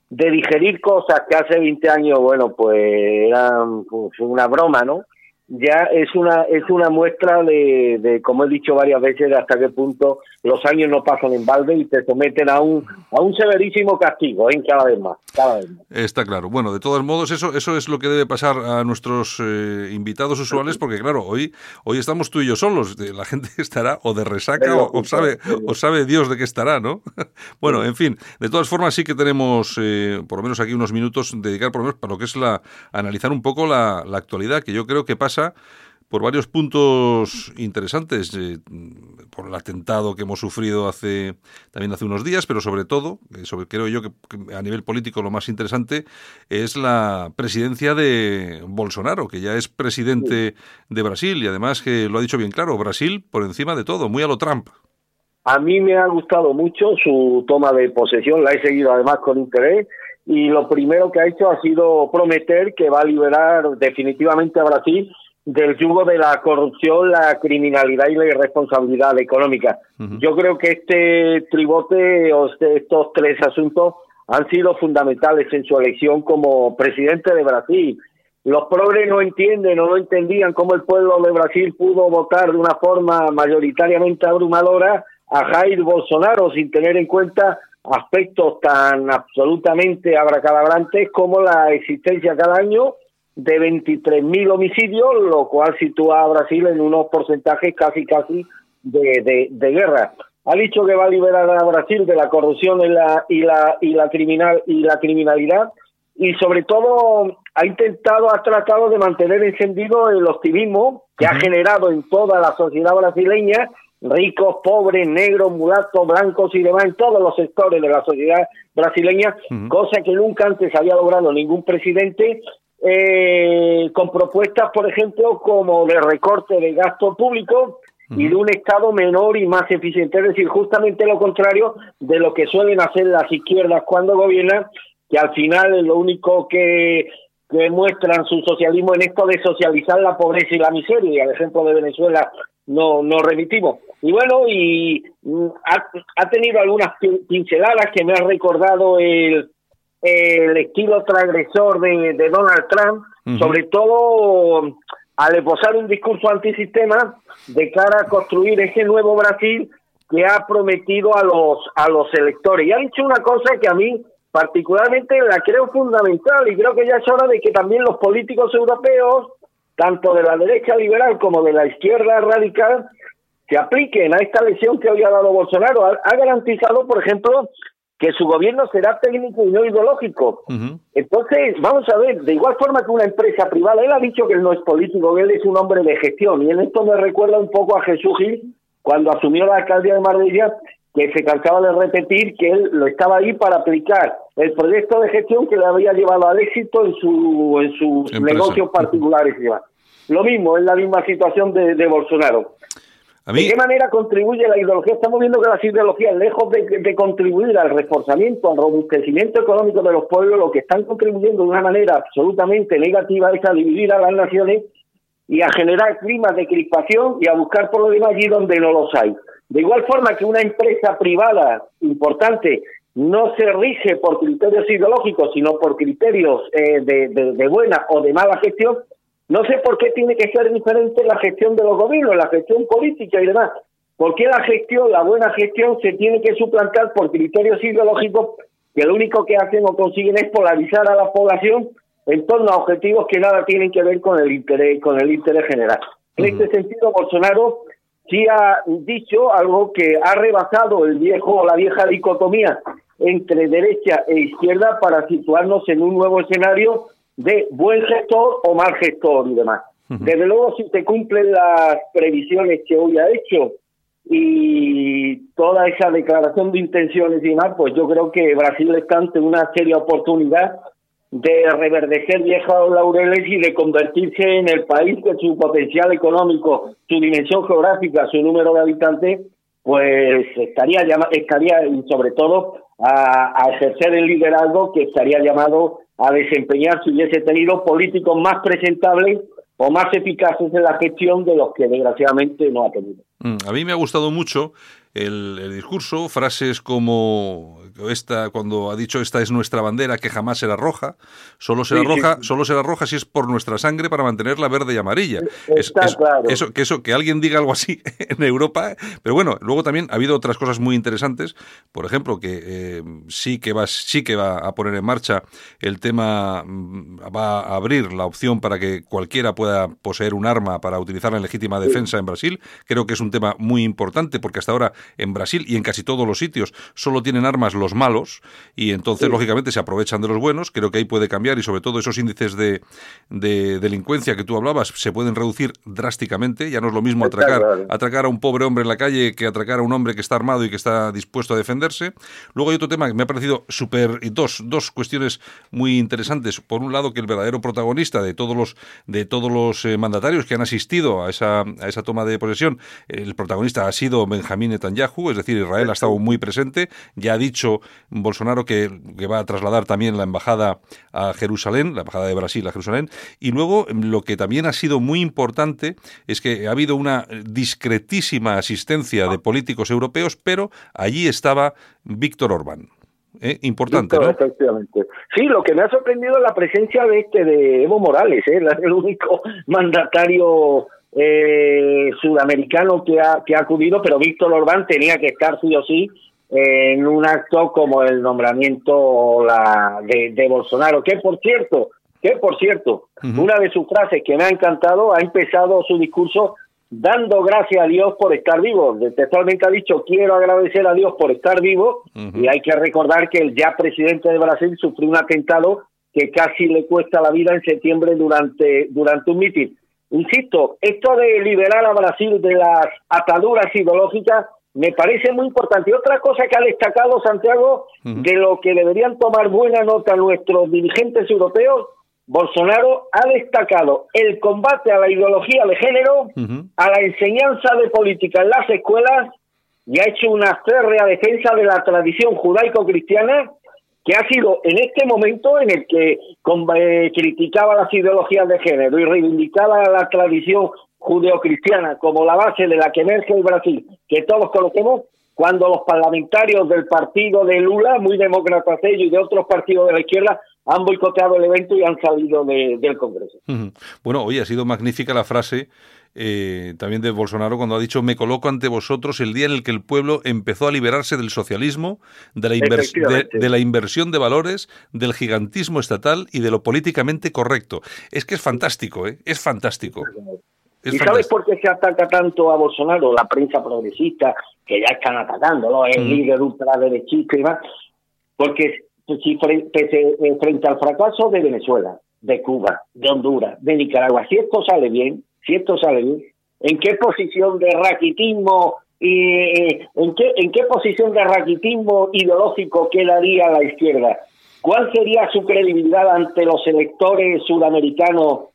Speaker 15: de digerir cosas que hace 20 años, bueno, pues eran pues, una broma, ¿no? Ya es una es una muestra de, de, como he dicho varias veces, de hasta qué punto los años no pasan en balde y te someten a un a un severísimo castigo, en ¿eh? cada vez más, cada vez más.
Speaker 1: Está claro. Bueno, de todos modos eso eso es lo que debe pasar a nuestros eh, invitados usuales, porque claro, hoy hoy estamos tú y yo solos. La gente estará o de resaca o, sabe o sabe Dios de qué estará, ¿no? bueno, en fin. De todas formas sí que tenemos eh, por lo menos aquí unos minutos dedicar por lo menos para lo que es la analizar un poco la, la actualidad que yo creo que pasa por varios puntos interesantes, eh, por el atentado que hemos sufrido hace también hace unos días, pero sobre todo, eh, sobre, creo yo que, a nivel político lo más interesante es la presidencia de Bolsonaro, que ya es presidente de Brasil y además que lo ha dicho bien claro, Brasil por encima de todo, muy a lo Trump.
Speaker 15: A mí me ha gustado mucho su toma de posesión, la he seguido además con interés y lo primero que ha hecho ha sido prometer que va a liberar definitivamente a Brasil del yugo de la corrupción, la criminalidad y la irresponsabilidad económica. Yo creo que este tribote o este, estos tres asuntos han sido fundamentales en su elección como presidente de Brasil. Los progres no entienden o no entendían cómo el pueblo de Brasil pudo votar de una forma mayoritariamente abrumadora a Jair Bolsonaro sin tener en cuenta aspectos tan absolutamente abracadabrantes como la existencia cada año de 23.000 homicidios, lo cual sitúa a Brasil en unos porcentajes casi casi de, de, guerra. Ha dicho que va a liberar a Brasil de la corrupción y la, y la, y la, criminal, y la criminalidad y sobre todo ha intentado, ha tratado de mantener encendido el optimismo que ha generado en toda la sociedad brasileña, ricos, pobres, negros, mulatos, blancos y demás, en todos los sectores de la sociedad brasileña, cosa que nunca antes había logrado ningún presidente eh, con propuestas, por ejemplo, como de recorte de gasto público y de un Estado menor y más eficiente. Es decir, justamente lo contrario de lo que suelen hacer las izquierdas cuando gobiernan, que al final es lo único que, que muestran su socialismo en esto de socializar la pobreza y la miseria. Y al ejemplo de Venezuela no, no remitimos. Y bueno, y mm, ha, tenido algunas pinceladas que me ha recordado el, el estilo transgresor de, de Donald Trump, sobre todo al esbozar un discurso antisistema de cara a construir ese nuevo Brasil que ha prometido a los a los electores. Y ha dicho una cosa que a mí particularmente la creo fundamental y creo que ya es hora de que también los políticos europeos, tanto de la derecha liberal como de la izquierda radical, se apliquen a esta lesión que hoy ha dado Bolsonaro. Ha, garantizado, por ejemplo, que su gobierno será técnico y no ideológico. Entonces, vamos a ver, de igual forma que una empresa privada, él ha dicho que él no es político, que él es un hombre de gestión, y en esto me recuerda un poco a Jesús Gil, cuando asumió la alcaldía de Marbella, que se cansaba de repetir que él lo estaba ahí para aplicar el proyecto de gestión que le había llevado al éxito en, su, en sus negocios particulares. Lo mismo, es la misma situación de, de Bolsonaro. ¿De qué manera contribuye la ideología? Estamos viendo que las ideologías, lejos de, contribuir al reforzamiento, al robustecimiento económico de los pueblos, lo que están contribuyendo de una manera absolutamente negativa es a dividir a las naciones y a generar climas de crispación y a buscar por lo demás allí donde no los hay. De igual forma que una empresa privada importante no se rige por criterios ideológicos, sino por criterios eh, de buena o de mala gestión, no sé por qué tiene que ser diferente la gestión de los gobiernos, la gestión política y demás. ¿Por qué la gestión, la buena gestión, se tiene que suplantar por criterios ideológicos que lo único que hacen o consiguen es polarizar a la población en torno a objetivos que nada tienen que ver con el interés, con el interés general? En este sentido, Bolsonaro sí ha dicho algo que ha rebasado el viejo la vieja dicotomía entre derecha e izquierda para situarnos en un nuevo escenario de buen gestor o mal gestor y demás. Desde luego, si se cumplen las previsiones que hoy ha hecho y toda esa declaración de intenciones y demás, pues yo creo que Brasil está ante una seria oportunidad de reverdecer viejos laureles y de convertirse en el país que su potencial económico, su dimensión geográfica, su número de habitantes, pues estaría estaría y sobre todo a, a ejercer el liderazgo que estaría llamado a desempeñar si hubiese tenido políticos más presentables o más eficaces en la gestión de los que desgraciadamente no ha tenido.
Speaker 1: Mm, a mí me ha gustado mucho el, discurso, frases como esta cuando ha dicho esta es nuestra bandera que jamás será roja, solo será roja, solo será roja si es por nuestra sangre para mantenerla verde y amarilla. Es, Eso, que eso que alguien diga algo así en Europa, pero bueno, luego también ha habido otras cosas muy interesantes, por ejemplo que eh, sí que va sí que va a poner en marcha el tema mm, va a abrir la opción para que cualquiera pueda poseer un arma para utilizarla en legítima defensa en Brasil. Creo que es un tema muy importante porque hasta ahora en Brasil y en casi todos los sitios solo tienen armas los malos y entonces lógicamente se aprovechan de los buenos. Creo que ahí puede cambiar y sobre todo esos índices de, delincuencia que tú hablabas se pueden reducir drásticamente. Ya no es lo mismo atracar, atracar a un pobre hombre en la calle que atracar a un hombre que está armado y que está dispuesto a defenderse. Luego hay otro tema que me ha parecido súper... Dos, dos cuestiones muy interesantes. Por un lado, que el verdadero protagonista de todos los, de todos los eh, mandatarios que han asistido a esa, a esa toma de posesión, el protagonista ha sido Benjamín Netanyahu es decir, Israel ha estado muy presente. Ya ha dicho Bolsonaro que, va a trasladar también la embajada a Jerusalén, la embajada de Brasil a Jerusalén. Y luego lo que también ha sido muy importante es que ha habido una discretísima asistencia de políticos europeos, pero allí estaba Víctor Orbán. ¿eh? importante, ¿no?
Speaker 15: Efectivamente. Sí, lo que me ha sorprendido es la presencia de este de Evo Morales, ¿eh? el único mandatario eh, sudamericano que ha, que ha acudido, pero Víctor Orbán tenía que estar sí o sí en un acto como el nombramiento la, de, de Bolsonaro, que por cierto, que por cierto, una de sus frases que me ha encantado, ha empezado su discurso dando gracias a Dios por estar vivo. Textualmente ha dicho, quiero agradecer a Dios por estar vivo, y hay que recordar que el ya presidente de Brasil sufrió un atentado que casi le cuesta la vida en septiembre durante, durante un mitin. Insisto, esto de liberar a Brasil de las ataduras ideológicas me parece muy importante. Y otra cosa que ha destacado Santiago, de lo que deberían tomar buena nota nuestros dirigentes europeos, Bolsonaro ha destacado el combate a la ideología de género, a la enseñanza de política en las escuelas y ha hecho una férrea defensa de la tradición judaico-cristiana que ha sido en este momento en el que eh, criticaba las ideologías de género y reivindicaba la tradición judeocristiana como la base de la que emerge el Brasil, que todos conocemos, cuando los parlamentarios del partido de Lula, muy demócratas ellos, y de otros partidos de la izquierda, han boicoteado el evento y han salido del Congreso.
Speaker 1: Bueno, hoy ha sido magnífica la frase eh, también de Bolsonaro cuando ha dicho me coloco ante vosotros el día en el que el pueblo empezó a liberarse del socialismo, de la, de, la inversión de valores, del gigantismo estatal y de lo políticamente correcto. Es que es fantástico, ¿eh? Es fantástico.
Speaker 15: ¿Y sabes por qué se ataca tanto a Bolsonaro? La prensa progresista, que ya están atacándolo, el mm. líder ultraderechista y más, porque si frente, frente al fracaso de Venezuela, de Cuba, de Honduras, de Nicaragua, si esto sale bien, si esto sale bien, ¿en qué posición de raquitismo y eh, en qué en qué posición de raquitismo ideológico quedaría la izquierda? ¿Cuál sería su credibilidad ante los electores sudamericanos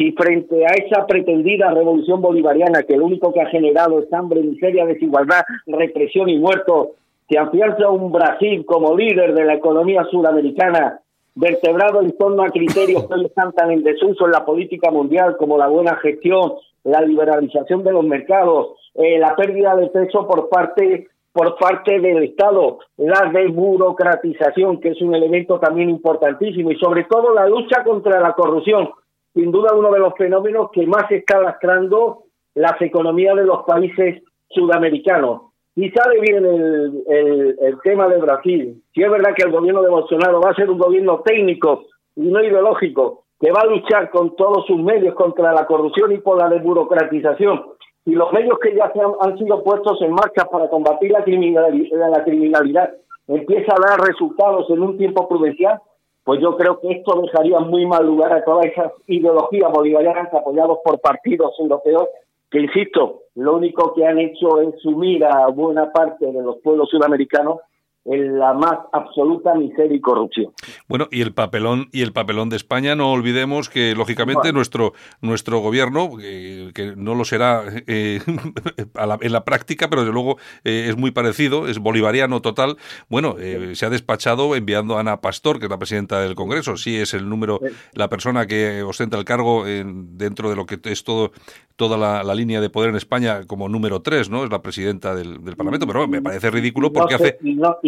Speaker 15: si frente a esa pretendida revolución bolivariana que lo único que ha generado es hambre, miseria, desigualdad, represión y muertos, se afianza un Brasil como líder de la economía sudamericana, vertebrado en torno a criterios que están tan en desuso en la política mundial como la buena gestión, la liberalización de los mercados, eh, la pérdida de peso por parte por parte del Estado, la desburocratización, que es un elemento también importantísimo, y sobre todo la lucha contra la corrupción, sin duda uno de los fenómenos que más está lastrando las economías de los países sudamericanos. Y sale bien el, el, tema de Brasil. Si es verdad que el gobierno de Bolsonaro va a ser un gobierno técnico y no ideológico, que va a luchar con todos sus medios contra la corrupción y por la desburocratización, y los medios que ya han, han sido puestos en marcha para combatir la criminalidad, la criminalidad empieza a dar resultados en un tiempo prudencial, pues yo creo que esto dejaría muy mal lugar a todas esas ideologías bolivarianas apoyadas por partidos europeos que, insisto, lo único que han hecho es sumir a buena parte de los pueblos sudamericanos en la más absoluta miseria y corrupción.
Speaker 1: Bueno, y el papelón y el papelón de España, no olvidemos que lógicamente nuestro nuestro gobierno, eh, que no lo será eh, en la práctica, pero desde luego eh, es muy parecido, es bolivariano total. Bueno, se ha despachado enviando a Ana Pastor, que es la presidenta del Congreso, sí es el número, la persona que ostenta el cargo dentro de lo que es todo toda la, línea de poder en España como número tres, ¿no? Es la presidenta del, Parlamento, pero me parece ridículo porque hace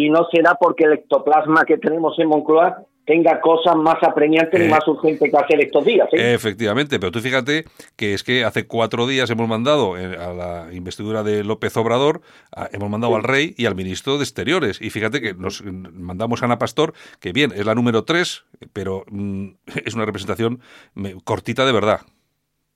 Speaker 15: y no será porque el ectoplasma que tenemos en Moncloa tenga cosas más apremiantes y eh, más urgentes que hacer estos días.
Speaker 1: Efectivamente, pero tú fíjate que es que hace cuatro días hemos mandado eh, a la investidura de López Obrador, hemos mandado al rey y al ministro de Exteriores. Y fíjate que nos mandamos a Ana Pastor, que bien, es la número tres, pero mm, es una representación cortita de verdad.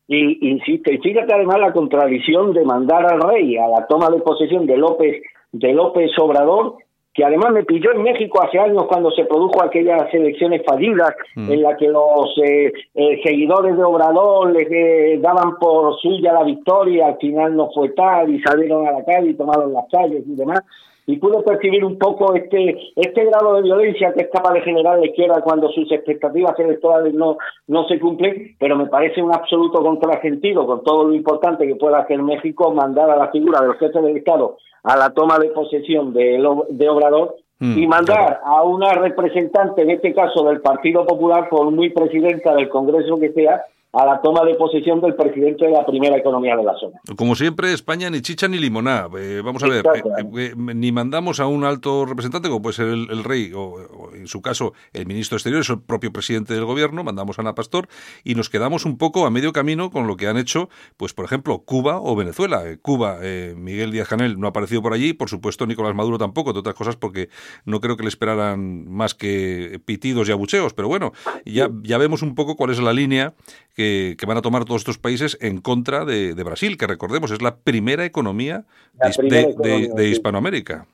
Speaker 15: Y insisto, y fíjate además la contradicción de mandar al rey a la toma de posesión de López de López Obrador que además me pilló en México hace años cuando se produjo aquellas elecciones fallidas mm. en las que los eh, eh, seguidores de Obrador les eh, daban por suya la victoria, al final no fue tal y salieron a la calle y tomaron las calles y demás. Y pude percibir un poco este este grado de violencia que es capaz de generar la izquierda cuando sus expectativas electorales no, no se cumplen, pero me parece un absoluto contrasentido con todo lo importante que pueda hacer México mandar a la figura del jefe del Estado a la toma de posesión de, de Obrador mm, y mandar a una representante, en este caso del Partido Popular, por muy presidenta del Congreso que sea, a la toma de posesión del presidente de la primera economía de la zona.
Speaker 1: Como siempre, España ni chicha ni limonada. Eh, vamos a ver, eh, eh, ni mandamos a un alto representante, como puede ser el, rey, o, en su caso el ministro de Exteriores, el propio presidente del gobierno, mandamos a Ana Pastor, y nos quedamos un poco a medio camino con lo que han hecho, pues por ejemplo, Cuba o Venezuela. Cuba, Miguel Díaz Canel no ha aparecido por allí, por supuesto Nicolás Maduro tampoco, de otras cosas porque no creo que le esperaran más que pitidos y abucheos, pero bueno, ya, ya vemos un poco cuál es la línea que que, van a tomar todos estos países en contra de, Brasil, que recordemos es la primera economía, de, Hispanoamérica.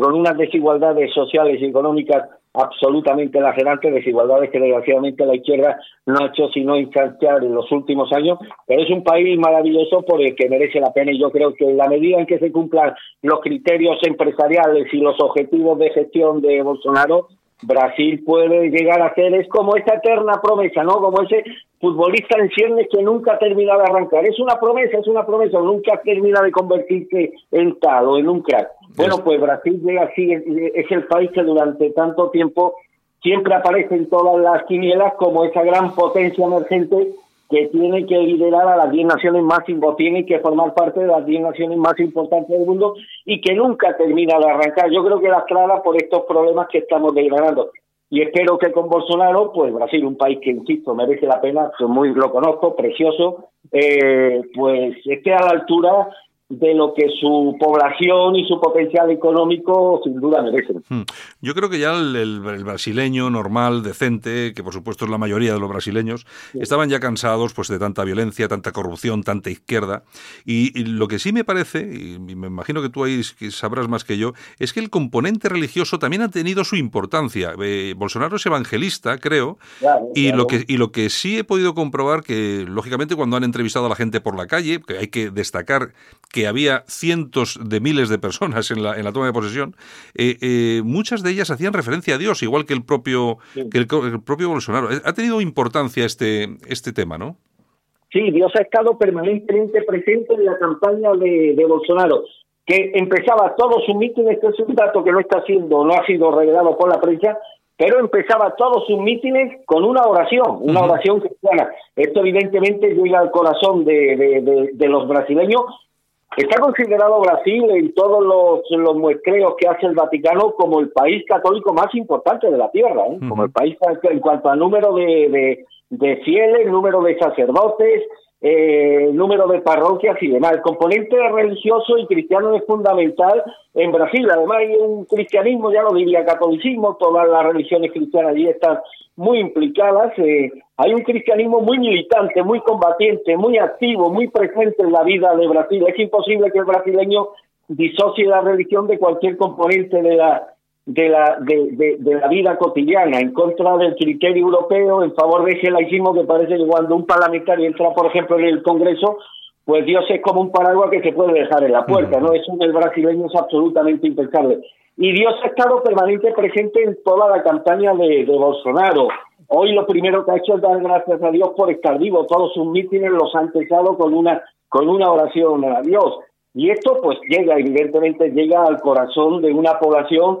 Speaker 15: con unas desigualdades sociales y económicas absolutamente lacerantes, desigualdades que desgraciadamente la izquierda no ha hecho sino instanciar en los últimos años, pero es un país maravilloso por el que merece la pena y yo creo que en la medida en que se cumplan los criterios empresariales y los objetivos de gestión de Bolsonaro, Brasil puede llegar a ser, es como esa eterna promesa, ¿no? Como ese futbolista en ciernes que nunca termina de arrancar. Es una promesa, es una promesa, nunca termina de convertirse en tal o en un crack. Bueno, pues Brasil llega así, es el país que durante tanto tiempo siempre aparece en todas las quinielas como esa gran potencia emergente que tiene que liderar a las 10 naciones más tiene que formar parte de las 10 naciones más importantes del mundo y que nunca termina de arrancar. Yo creo que las claras por estos problemas que estamos declarando. Y espero que con Bolsonaro, pues Brasil, un país que, insisto, merece la pena, muy lo conozco, precioso, eh, pues esté a la altura de lo que su población y su potencial económico sin duda merecen. Hmm.
Speaker 1: Yo creo que ya el, brasileño normal, decente, que por supuesto es la mayoría de los brasileños, estaban ya cansados pues de tanta violencia, tanta corrupción, tanta izquierda. Y, lo que sí me parece, y me imagino que tú ahí sabrás más que yo, es que el componente religioso también ha tenido su importancia. Eh, Bolsonaro es evangelista, creo, y, Lo que, y lo que sí he podido comprobar que, lógicamente, cuando han entrevistado a la gente por la calle, que hay que destacar que que había cientos de miles de personas en la, en la toma de posesión, eh, eh, muchas de ellas hacían referencia a Dios, igual que el propio, que el, propio Bolsonaro. Ha tenido importancia este, este tema, ¿no?
Speaker 15: Sí, Dios ha estado permanentemente presente en la campaña de, de Bolsonaro, que empezaba todos sus mítines, este es un dato que no está siendo, no ha sido revelado por la prensa, pero empezaba todos sus mítines con una oración, una oración cristiana. Esto evidentemente llega al corazón de, de, de, los brasileños Está considerado Brasil en todos los, los, muestreos que hace el Vaticano como el país católico más importante de la Tierra, ¿eh? como el país en cuanto al número de, de, de fieles, número de sacerdotes, eh, número de parroquias y demás. El componente religioso y cristiano es fundamental en Brasil. Además hay un cristianismo, ya lo diría catolicismo, todas las religiones cristianas allí están muy implicadas. Eh, hay un cristianismo muy militante, muy combatiente, muy activo, muy presente en la vida de Brasil. Es imposible que el brasileño disocie la religión de cualquier componente de la de la, de, de, la vida cotidiana, en contra del criterio europeo, en favor de ese laicismo que parece que cuando un parlamentario entra, por ejemplo, en el Congreso, pues Dios es como un paraguas que se puede dejar en la puerta, ¿no? Eso en el brasileño es absolutamente impensable. Y Dios ha estado permanente presente en toda la campaña de, de Bolsonaro. Hoy lo primero que ha hecho es dar gracias a Dios por estar vivo. Todos sus mítines los ha empezado con una, con una oración a Dios. Y esto pues llega, evidentemente, llega al corazón de una población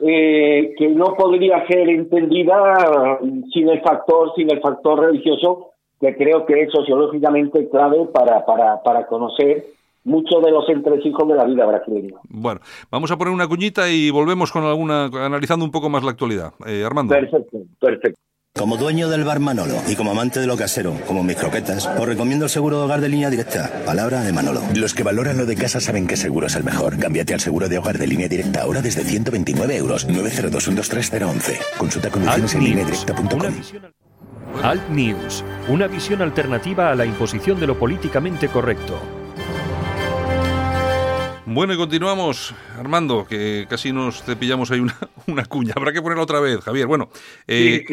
Speaker 15: eh, que no podría ser entendida sin el factor, sin el factor religioso, que creo que es sociológicamente clave para, para, para conocer muchos de los entresijos de la vida brasileña.
Speaker 1: Bueno, vamos a poner una cuñita y volvemos con alguna, analizando un poco más la actualidad. Eh, Armando.
Speaker 15: Perfecto, perfecto.
Speaker 13: Como dueño del bar Manolo y como amante de lo casero, como mis croquetas, os recomiendo el seguro de hogar de línea directa. Palabra de Manolo.
Speaker 14: Los que valoran lo de casa saben que seguro es el mejor. Cámbiate al seguro de hogar de línea directa ahora desde 129 euros. 902 Consulta condiciones en directa.com.
Speaker 2: Alt News, una visión alternativa a la imposición de lo políticamente correcto.
Speaker 1: Bueno, y continuamos, Armando, que casi nos cepillamos ahí una, una cuña. Habrá que ponerla otra vez, Javier. Bueno, eh,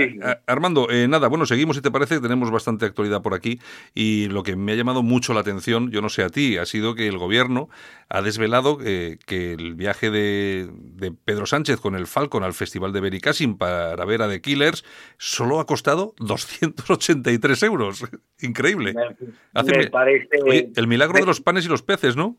Speaker 1: Armando, eh, nada, bueno, seguimos si te parece, tenemos bastante actualidad por aquí y lo que me ha llamado mucho la atención, yo no sé a ti, ha sido que el gobierno ha desvelado eh, que el viaje de, Pedro Sánchez con el Falcon al Festival de Benicassim para ver a The Killers solo ha costado 283 euros. Increíble. el milagro de los panes y los peces, ¿no?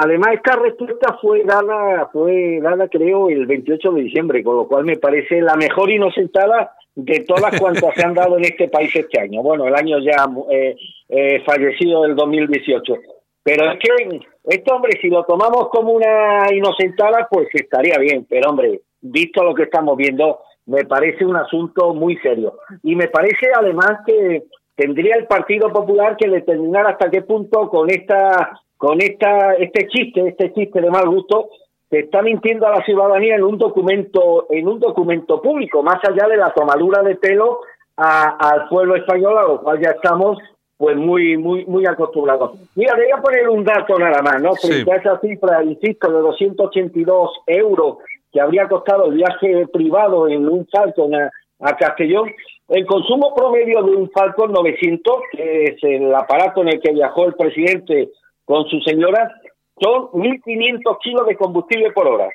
Speaker 15: Además, esta respuesta fue dada, fue dada, creo, el 28 de diciembre, con lo cual me parece la mejor inocentada de todas cuantas se han dado en este país este año. Bueno, el año ya eh, eh, fallecido del 2018. Pero es que esto, hombre, si lo tomamos como una inocentada, pues estaría bien. Pero, hombre, visto lo que estamos viendo, me parece un asunto muy serio. Y me parece, además, que tendría el Partido Popular que determinar hasta qué punto con esta con esta, este chiste, este chiste de mal gusto, se está mintiendo a la ciudadanía en un documento, en un documento público, más allá de la tomadura de pelo al pueblo español, a lo cual ya estamos pues muy, muy, muy acostumbrados. Mira, le voy a poner un dato nada más, ¿no? Frente a esa cifra, insisto, de 282 euros que habría costado el viaje privado en un Falcon a, a Castellón, el consumo promedio de un Falcon 900, que es el aparato en el que viajó el presidente con su señora son 1.500 kilos de combustible por hora.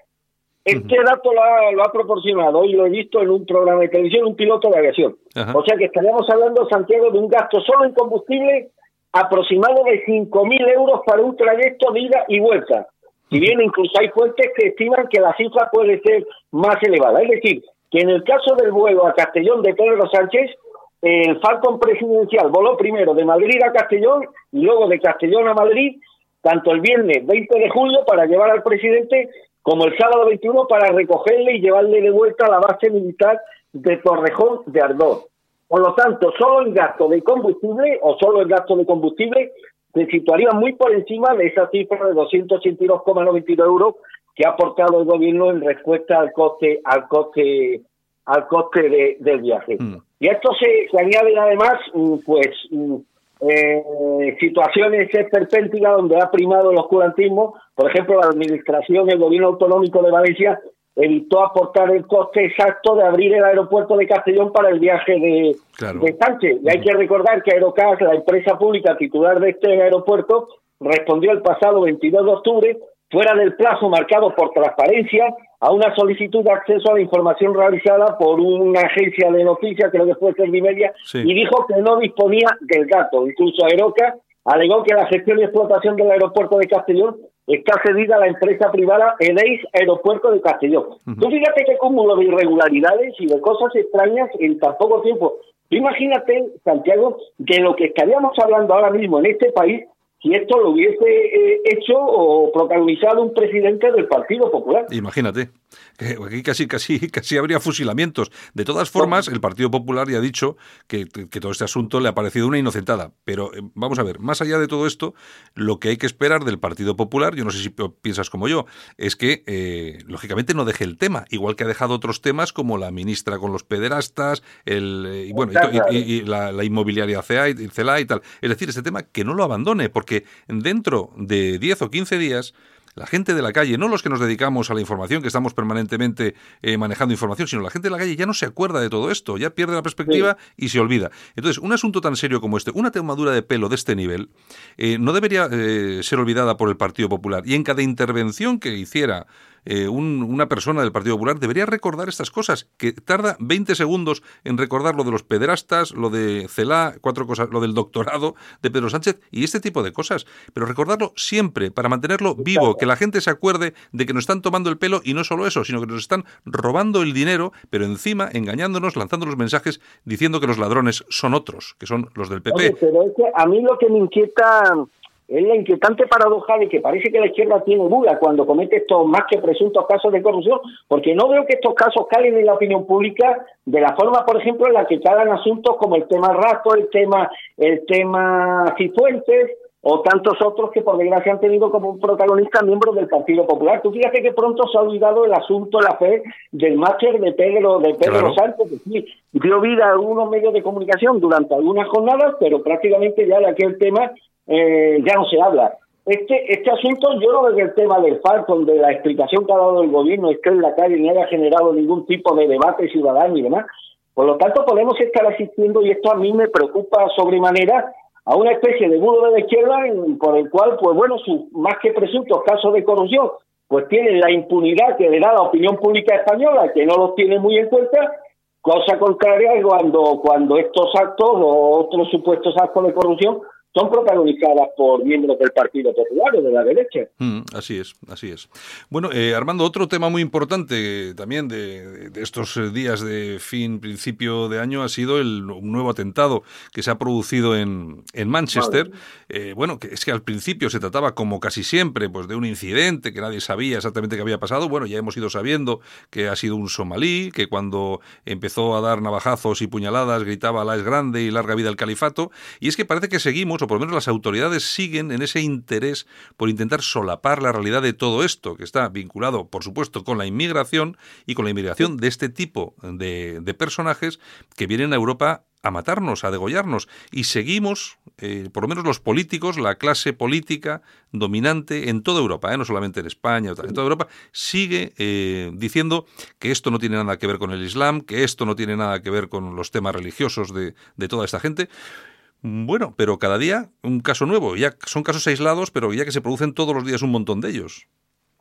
Speaker 15: Este dato lo ha, proporcionado y lo he visto en un programa de televisión, un piloto de aviación. O sea que estaríamos hablando, Santiago, de un gasto solo en combustible aproximado de 5.000 euros para un trayecto de ida y vuelta. Si bien incluso hay fuentes que estiman que la cifra puede ser más elevada. Es decir, que en el caso del vuelo a Castellón de Pedro Sánchez, el Falcon presidencial voló primero de Madrid a Castellón y luego de Castellón a Madrid, tanto el viernes 20 de julio para llevar al presidente como el sábado 21 para recogerle y llevarle de vuelta a la base militar de Torrejón de Ardor. Por lo tanto, solo el gasto de combustible o solo el gasto de combustible se situaría muy por encima de esa cifra de 282,92 euros que ha aportado el gobierno en respuesta al coste al coste al coste de, del viaje. Mm. Y esto se, se añade además, mm, pues, mm, eh, situaciones esperpénticas donde ha primado el oscurantismo. Por ejemplo, la administración, el gobierno autonómico de Valencia evitó aportar el coste exacto de abrir el aeropuerto de Castellón para el viaje de, de Sánchez. Y hay que recordar que Aerocas, la empresa pública titular de este aeropuerto, respondió el pasado 22 de octubre, fuera del plazo marcado por transparencia, a una solicitud de acceso a la información realizada por una agencia de noticias, creo que fue Servimedia, y dijo que no disponía del dato. Incluso Aeroca alegó que la gestión y explotación del aeropuerto de Castellón está cedida a la empresa privada Edeis Aeropuerto de Castellón. Tú fíjate qué cúmulo de irregularidades y de cosas extrañas en tan poco tiempo. imagínate, Santiago, de lo que estaríamos hablando ahora mismo en este país si esto lo hubiese eh, hecho o protagonizado un presidente del Partido Popular.
Speaker 1: Imagínate, aquí casi, casi, casi habría fusilamientos. De todas formas, el Partido Popular ya ha dicho que, todo este asunto le ha parecido una inocentada. Pero eh, vamos a ver, más allá de todo esto, lo que hay que esperar del Partido Popular, yo no sé si piensas como yo, es que, eh, lógicamente, no deje el tema, igual que ha dejado otros temas como la ministra con los pederastas, el, y, bueno, y, la, la, inmobiliaria CEA y, CELA y tal. Es decir, este tema que no lo abandone, porque dentro de 10 o 15 días la gente de la calle, no los que nos dedicamos a la información, que estamos permanentemente eh, manejando información, sino la gente de la calle ya no se acuerda de todo esto, ya pierde la perspectiva y se olvida. Entonces, un asunto tan serio como este, una tomadura de pelo de este nivel, eh, no debería eh, ser olvidada por el Partido Popular. Y en cada intervención que hiciera eh, una persona del Partido Popular debería recordar estas cosas, que tarda 20 segundos en recordar lo de los pederastas, lo de Celá, cuatro cosas, lo del doctorado de Pedro Sánchez y este tipo de cosas. Pero recordarlo siempre, para mantenerlo vivo, que la gente se acuerde de que nos están tomando el pelo y no solo eso, sino que nos están robando el dinero, pero encima engañándonos, lanzando los mensajes diciendo que los ladrones son otros, que son los del PP.
Speaker 15: pero es que a mí lo que me inquieta es la inquietante paradoja de que parece que la izquierda tiene duda cuando comete estos más que presuntos casos de corrupción, porque no veo que estos casos calen en la opinión pública de la forma, por ejemplo, en la que calan asuntos como el tema Rato, el tema, el tema Cifuentes, o tantos otros que por desgracia han tenido como protagonista miembros del Partido Popular. Tú fíjate que pronto se ha olvidado el asunto, la fe del máster de Pedro, de Pedro Sánchez, que sí, dio vida a algunos medios de comunicación durante algunas jornadas, pero prácticamente ya de aquel tema eh, ya no se habla. Este, este asunto, yo veo que el tema del Falcon, de la explicación que ha dado el gobierno, esté en la calle ni haya generado ningún tipo de debate ciudadano y demás. Por lo tanto, podemos estar asistiendo, y esto a mí me preocupa sobremanera, a una especie de muro de la izquierda por el cual, pues bueno, sus más que presuntos casos de corrupción, pues tienen la impunidad que le da la opinión pública española, que no los tiene muy en cuenta, cosa contraria cuando, cuando estos actos o otros supuestos actos de corrupción son protagonizadas por miembros del Partido Popular o de la derecha.
Speaker 1: Mm, así es, así es. Bueno, eh, Armando, otro tema muy importante también de, estos días de fin, principio de año, ha sido el nuevo atentado que se ha producido en, en Manchester. Eh, bueno, que es que al principio se trataba, como casi siempre, pues de un incidente que nadie sabía exactamente qué había pasado. Bueno, ya hemos ido sabiendo que ha sido un somalí, que cuando empezó a dar navajazos y puñaladas gritaba la es grande y larga vida al califato. Y es que parece que seguimos o por lo menos las autoridades siguen en ese interés por intentar solapar la realidad de todo esto, que está vinculado, por supuesto, con la inmigración y con la inmigración de este tipo de, personajes que vienen a Europa a matarnos, a degollarnos. Y seguimos, eh, por lo menos los políticos, la clase política dominante en toda Europa, eh, no solamente en España, en toda Europa, sigue eh, diciendo que esto no tiene nada que ver con el Islam, que esto no tiene nada que ver con los temas religiosos de, de toda esta gente. Bueno, pero cada día un caso nuevo. Ya son casos aislados, pero ya que se producen todos los días un montón de ellos.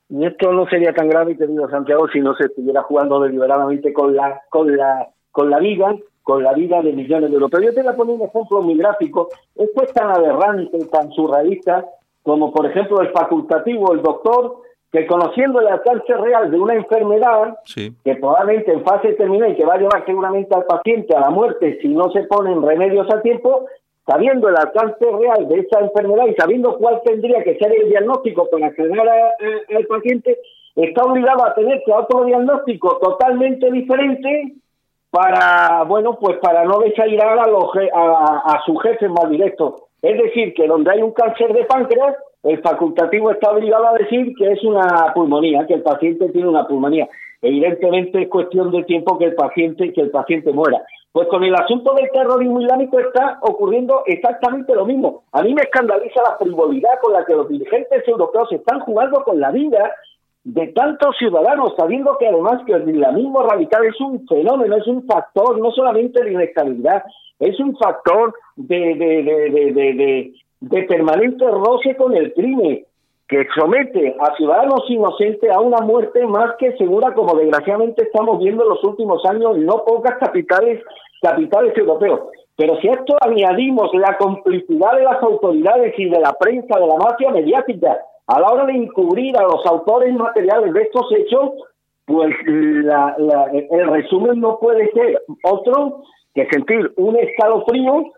Speaker 15: y esto no sería tan grave, querido Santiago, si no se estuviera jugando deliberadamente con la, con la, con la vida, con la vida de millones de europeos. Yo te voy a poner un ejemplo muy gráfico. Esto es tan aberrante, tan surrealista, como por ejemplo el facultativo, el doctor, que conociendo el alcance real de una enfermedad, que probablemente en fase terminal y que va a llevar seguramente al paciente a la muerte si no se ponen remedios a tiempo, sabiendo el alcance real de esa enfermedad y sabiendo cuál tendría que ser el diagnóstico para acceder al paciente, está obligado a tener otro diagnóstico totalmente diferente para, bueno, pues para no desairar a, los, a, a sus jefes más directos. Es decir, que donde hay un cáncer de páncreas, el facultativo está obligado a decir que es una pulmonía, que el paciente tiene una pulmonía. Evidentemente es cuestión de tiempo que el paciente que el paciente muera. Pues con el asunto del terrorismo islámico está ocurriendo exactamente lo mismo. A mí me escandaliza la frivolidad con la que los dirigentes europeos están jugando con la vida de tantos ciudadanos, sabiendo que además que el islamismo radical es un fenómeno, es un factor no solamente de inestabilidad, es un factor de, de, de, de, de permanente roce con el crimen, que somete a ciudadanos inocentes a una muerte más que segura, como desgraciadamente estamos viendo en los últimos años no pocas capitales, capitales europeos. Pero si a esto añadimos la complicidad de las autoridades y de la prensa, de la mafia mediática, a la hora de encubrir a los autores materiales de estos hechos, pues la, el resumen no puede ser otro que sentir un escalofrío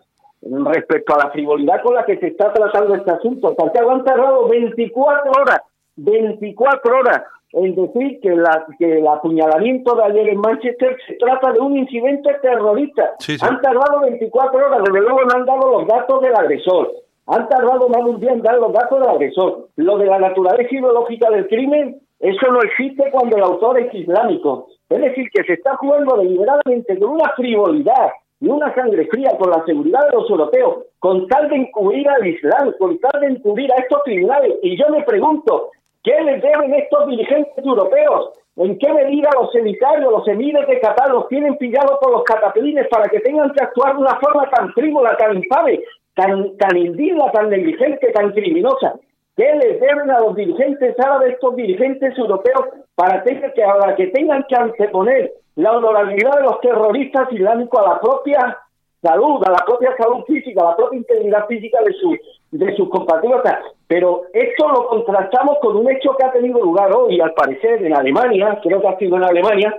Speaker 15: respecto a la frivolidad con la que se está tratando este asunto. Santiago han tardado 24 horas, 24 horas en decir que, la, que el apuñalamiento de ayer en Manchester se trata de un incidente terrorista. Han tardado 24 horas, desde luego no han dado los datos del agresor. Han tardado más de un día en dar los datos del agresor. Lo de la naturaleza ideológica del crimen, eso no existe cuando el autor es islámico. Es decir, que se está jugando deliberadamente con una frivolidad y una sangre fría con la seguridad de los europeos, con tal de encubrir al Islam, con tal de encubrir a estos criminales. Y yo me pregunto, ¿qué les deben estos dirigentes europeos? ¿En qué medida los sanitarios, los emires de Qatar los tienen pillados por los catapelines para que tengan que actuar de una forma tan frívola, tan infame, tan, tan indigna, tan negligente, tan criminosa? ¿Qué les deben a los dirigentes árabes, estos dirigentes europeos, para que, para que tengan que anteponer la honorabilidad de los terroristas islámicos a la propia salud, a la propia salud física, a la propia integridad física de, sus de sus compatriotas. Pero esto lo contrastamos con un hecho que ha tenido lugar hoy, al parecer, en Alemania, creo que ha sido en Alemania,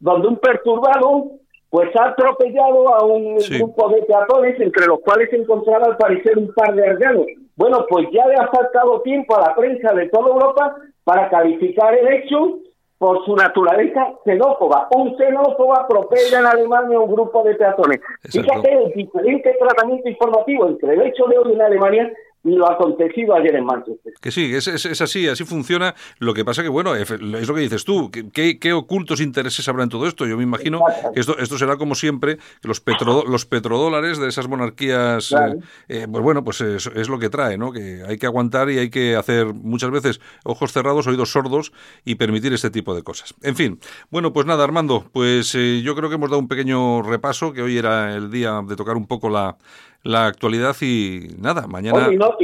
Speaker 15: donde un perturbado pues ha atropellado a un grupo de peatones, entre los cuales se encontraba al parecer un par de arganos. Bueno, pues ya le ha faltado tiempo a la prensa de toda Europa para calificar el hecho por su naturaleza xenófoba. Un xenófobo atropella en Alemania un grupo de peatones. Fíjate el diferente tratamiento informativo entre el hecho de hoy en Alemania lo acontecido ayer en Manchester.
Speaker 1: Que sí, es, es, así, así funciona. Lo que pasa que, bueno, es lo que dices tú, ¿qué, qué ocultos intereses habrá en todo esto? Yo me imagino que esto, esto será como siempre, los, petro, los petrodólares de esas monarquías, eh, eh, pues bueno, pues es, es, lo que trae, ¿no? Que hay que aguantar y hay que hacer muchas veces ojos cerrados, oídos sordos y permitir este tipo de cosas. En fin, bueno, pues nada, Armando, pues eh, yo creo que hemos dado un pequeño repaso, que hoy era el día de tocar un poco la la actualidad y nada, mañana...
Speaker 15: y, no,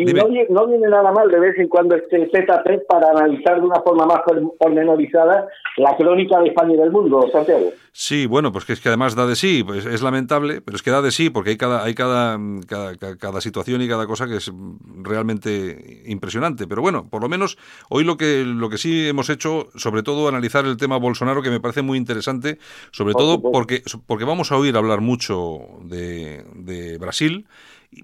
Speaker 15: viene nada mal de vez en cuando este Z3 para analizar de una forma más pormenorizada la crónica de España y del mundo, Santiago.
Speaker 1: Sí, bueno, pues que es que además da de sí, pues es lamentable, pero es que da de sí porque hay cada, hay cada, cada, cada situación y cada cosa que es realmente impresionante. Pero bueno, por lo menos hoy lo que, lo que sí hemos hecho, sobre todo analizar el tema Bolsonaro, que me parece muy interesante, sobre todo porque, porque vamos a oír hablar mucho de, de Brasil,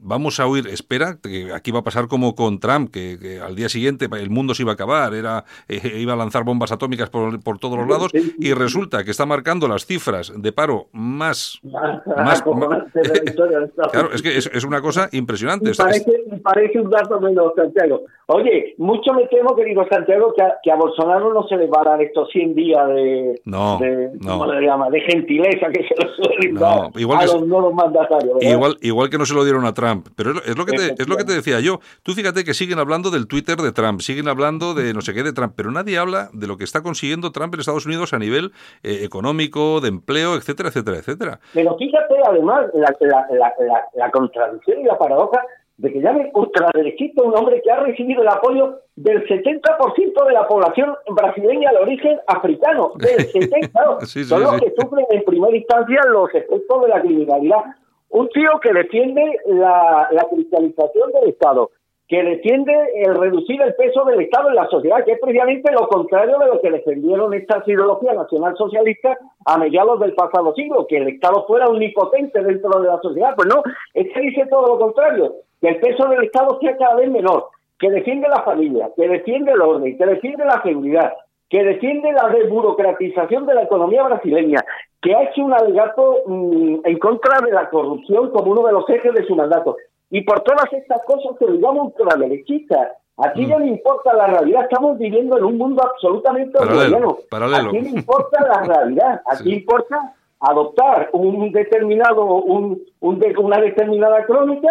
Speaker 1: vamos a oír, espera, que aquí va a pasar como con Trump, que, al día siguiente el mundo se iba a acabar, era eh, iba a lanzar bombas atómicas por, por, todos los lados, y resulta que está marcando las cifras de paro más... más, claro, es que es, una cosa impresionante.
Speaker 15: parece, parece, un dato menos, Santiago. Oye, mucho me temo, querido Santiago, que a, que a Bolsonaro no se le va a dar estos 100 días de,
Speaker 1: no,
Speaker 15: de,
Speaker 1: no.
Speaker 15: le llama? de gentileza que se lo suelen
Speaker 1: no, igual
Speaker 15: a
Speaker 1: que,
Speaker 15: los nuevos mandatarios.
Speaker 1: Igual, igual que no se lo dieron a Trump. Pero es lo, que te, es lo que te decía yo. Tú fíjate que siguen hablando del Twitter de Trump, siguen hablando de no sé qué de Trump, pero nadie habla de lo que está consiguiendo Trump en Estados Unidos a nivel eh, económico, de empleo, etcétera, etcétera, etcétera.
Speaker 15: Pero fíjate además la, la, la, la contradicción y la paradoja de que llame ultraderechista un hombre que ha recibido el apoyo del 70% de la población brasileña de origen africano, del 70%, son los que sufren en primera instancia los efectos de la criminalidad. Un tío que defiende la, la cristalización del Estado, que defiende el reducir el peso del Estado en la sociedad, que es precisamente lo contrario de lo que defendieron estas ideologías nacionalsocialistas a mediados del pasado siglo, que el Estado fuera omnipotente dentro de la sociedad. Pues no, es que dice todo lo contrario, que el peso del Estado sea cada vez menor, que defiende la familia, que defiende el orden, que defiende la seguridad, que defiende la desburocratización de la economía brasileña, que ha hecho un alegato mm, en contra de la corrupción como uno de los ejes de su mandato. Y por todas estas cosas se lo llama ultraderechista. Aquí ya no importa la realidad, estamos viviendo en un mundo absolutamente
Speaker 1: paralelo,
Speaker 15: Aquí no importa la realidad, aquí importa adoptar un determinado, un, un una determinada crónica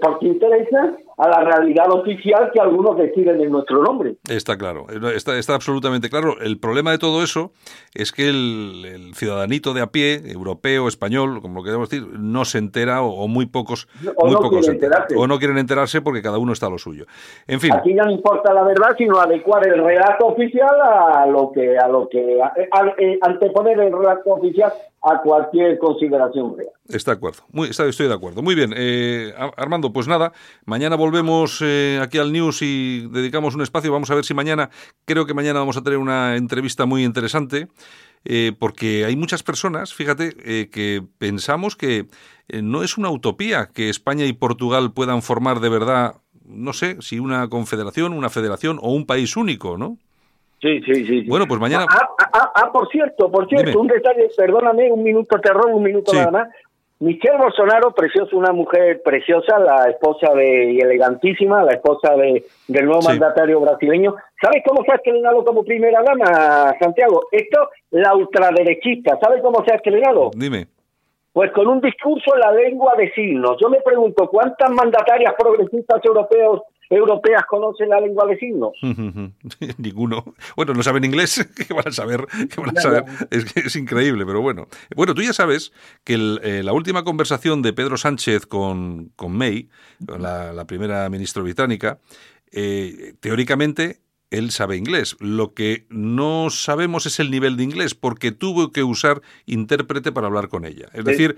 Speaker 15: porque interesa a la realidad oficial que algunos deciden en nuestro nombre.
Speaker 1: Está claro, está, está absolutamente claro. El problema de todo eso es que el, ciudadanito de a pie, europeo, español, como lo queremos decir, no se entera o, muy pocos,
Speaker 15: o
Speaker 1: muy
Speaker 15: no
Speaker 1: pocos
Speaker 15: o
Speaker 1: no quieren enterarse porque cada uno está a lo suyo. En fin.
Speaker 15: Aquí ya no importa la verdad, sino adecuar el relato oficial a lo que, a lo que, eh, anteponer el relato oficial a cualquier consideración real.
Speaker 1: Está de acuerdo, muy, estoy de acuerdo. Muy bien, eh, Armando, pues nada, mañana volvemos eh, aquí al News y dedicamos un espacio. Vamos a ver si mañana, creo que mañana vamos a tener una entrevista muy interesante. Eh, porque hay muchas personas, fíjate, que pensamos que no es una utopía que España y Portugal puedan formar de verdad, no sé, si una confederación, una federación o un país único, ¿no?
Speaker 15: Sí, sí, sí.
Speaker 1: Bueno, pues mañana.
Speaker 15: Ah, ah, ah, ah por cierto, por cierto, un detalle, perdóname, un minuto, te robo un minuto nada más. Michelle Bolsonaro, preciosa, una mujer preciosa, la esposa de, y elegantísima, la esposa de, del nuevo mandatario brasileño. ¿Sabes cómo se ha estrenado como primera dama, Santiago? Esto, la ultraderechista. ¿Sabes cómo se ha estrenado?
Speaker 1: Dime.
Speaker 15: Pues con un discurso en la lengua de signos. Yo me pregunto, ¿cuántas mandatarias progresistas europeos europeas conocen la lengua de signos?
Speaker 1: Ninguno. Bueno, no saben inglés, ¿qué van a saber? van a saber? Es, es increíble, pero bueno. Bueno, tú ya sabes que eh, la última conversación de Pedro Sánchez con, con May, la, la primera ministra británica, eh, teóricamente él sabe inglés. Lo que no sabemos es el nivel de inglés, porque tuvo que usar intérprete para hablar con ella. Es decir,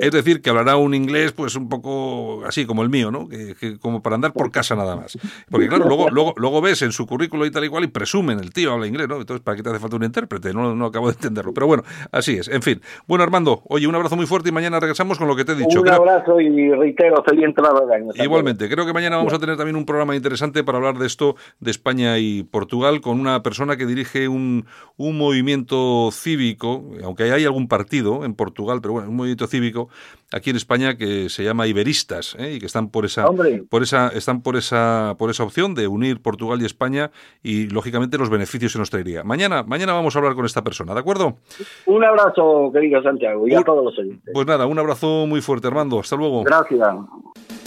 Speaker 1: es decir que hablará un inglés pues un poco así como el mío, ¿no? Que, como para andar por casa nada más. Porque claro, luego, luego, luego ves en su currículo y tal y cual y presumen el tío habla inglés, ¿no? Entonces, ¿para qué te hace falta un intérprete? No, no acabo de entenderlo. Pero bueno, así es. En fin. Bueno, Armando, oye, un abrazo muy fuerte y mañana regresamos con lo que te he dicho.
Speaker 15: Un abrazo y reitero, feliz entrada
Speaker 1: Igualmente, creo que mañana vamos a tener también un programa interesante para hablar de esto de España y Portugal con una persona que dirige un, un movimiento cívico, aunque hay algún partido en Portugal, pero bueno, un movimiento cívico aquí en España que se llama Iberistas ¿eh? y que están por esa por esa están por esa por esa opción de unir Portugal y España y lógicamente los beneficios se nos traería. Mañana mañana vamos a hablar con esta persona, ¿de acuerdo?
Speaker 15: Un abrazo, querido Santiago, y a todos los oyentes.
Speaker 1: Pues nada, un abrazo muy fuerte, Armando. Hasta luego.
Speaker 15: Gracias.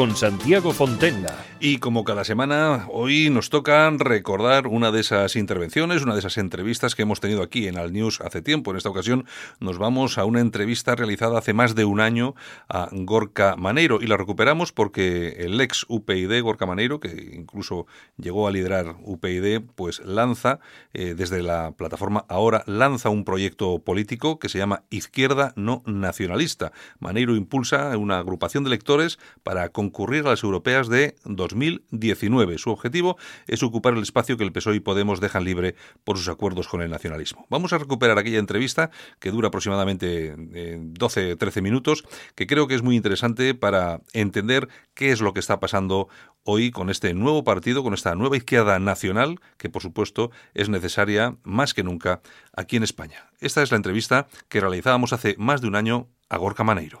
Speaker 2: Con Santiago Fontenla.
Speaker 1: Y como cada semana, hoy nos toca recordar una de esas intervenciones, una de esas entrevistas que hemos tenido aquí en Al News hace tiempo. En esta ocasión nos vamos a una entrevista realizada hace más de un año a Gorka Maneiro y la recuperamos porque el ex UPyD, Gorka Maneiro, que incluso llegó a liderar UPyD, pues lanza, eh, desde la plataforma Ahora, lanza un proyecto político que se llama Izquierda No Nacionalista. Maneiro impulsa una agrupación de electores para concurrir a las europeas de 2019. Su objetivo es ocupar el espacio que el PSOE y Podemos dejan libre por sus acuerdos con el nacionalismo. Vamos a recuperar aquella entrevista que dura aproximadamente 12-13 eh, minutos, que creo que es muy interesante para entender qué es lo que está pasando hoy con este nuevo partido, con esta nueva izquierda nacional, que por supuesto es necesaria más que nunca aquí en España. Esta es la entrevista que realizábamos hace más de un año a Gorka Maneiro.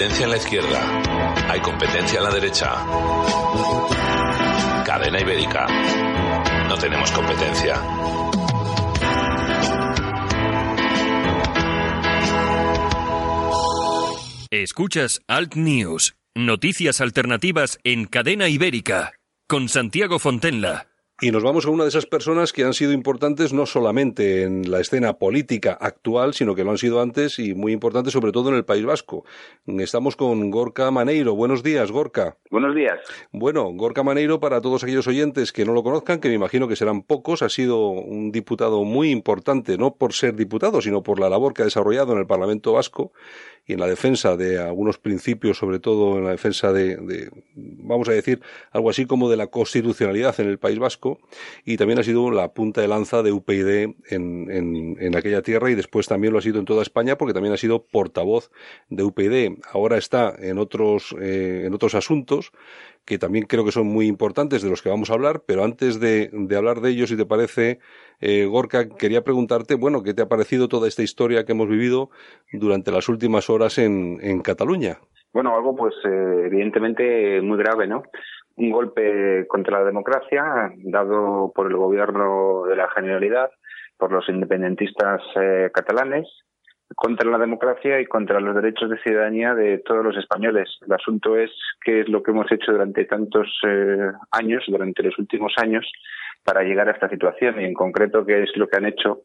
Speaker 16: Competencia en la izquierda. Hay competencia en la derecha. Cadena ibérica. No tenemos competencia.
Speaker 2: Escuchas Alt News, noticias alternativas en cadena ibérica, con Santiago Fontenla.
Speaker 1: Y nos vamos a una de esas personas que han sido importantes no solamente en la escena política actual, sino que lo han sido antes y muy importantes sobre todo en el País Vasco. Estamos con Gorka Maneiro. Buenos días, Gorka.
Speaker 17: Buenos días.
Speaker 1: Bueno, Gorka Maneiro, para todos aquellos oyentes que no lo conozcan, que me imagino que serán pocos, ha sido un diputado muy importante, no por ser diputado, sino por la labor que ha desarrollado en el Parlamento Vasco y en la defensa de algunos principios, sobre todo en la defensa de, vamos a decir, algo así como de la constitucionalidad en el País Vasco, y también ha sido la punta de lanza de UPyD en, en, aquella tierra y después también lo ha sido en toda España porque también ha sido portavoz de UPyD. Ahora está en otros, eh, en otros asuntos que también creo que son muy importantes de los que vamos a hablar, pero antes de, hablar de ellos, si te parece, eh, Gorka, quería preguntarte, bueno, ¿qué te ha parecido toda esta historia que hemos vivido durante las últimas horas en, en Cataluña?
Speaker 17: Bueno, algo pues eh, evidentemente muy grave, ¿no? Un golpe contra la democracia dado por el gobierno de la Generalidad, por los independentistas eh, catalanes, contra la democracia y contra los derechos de ciudadanía de todos los españoles. El asunto es qué es lo que hemos hecho durante tantos eh, años, durante los últimos años, para llegar a esta situación y en concreto qué es lo que han hecho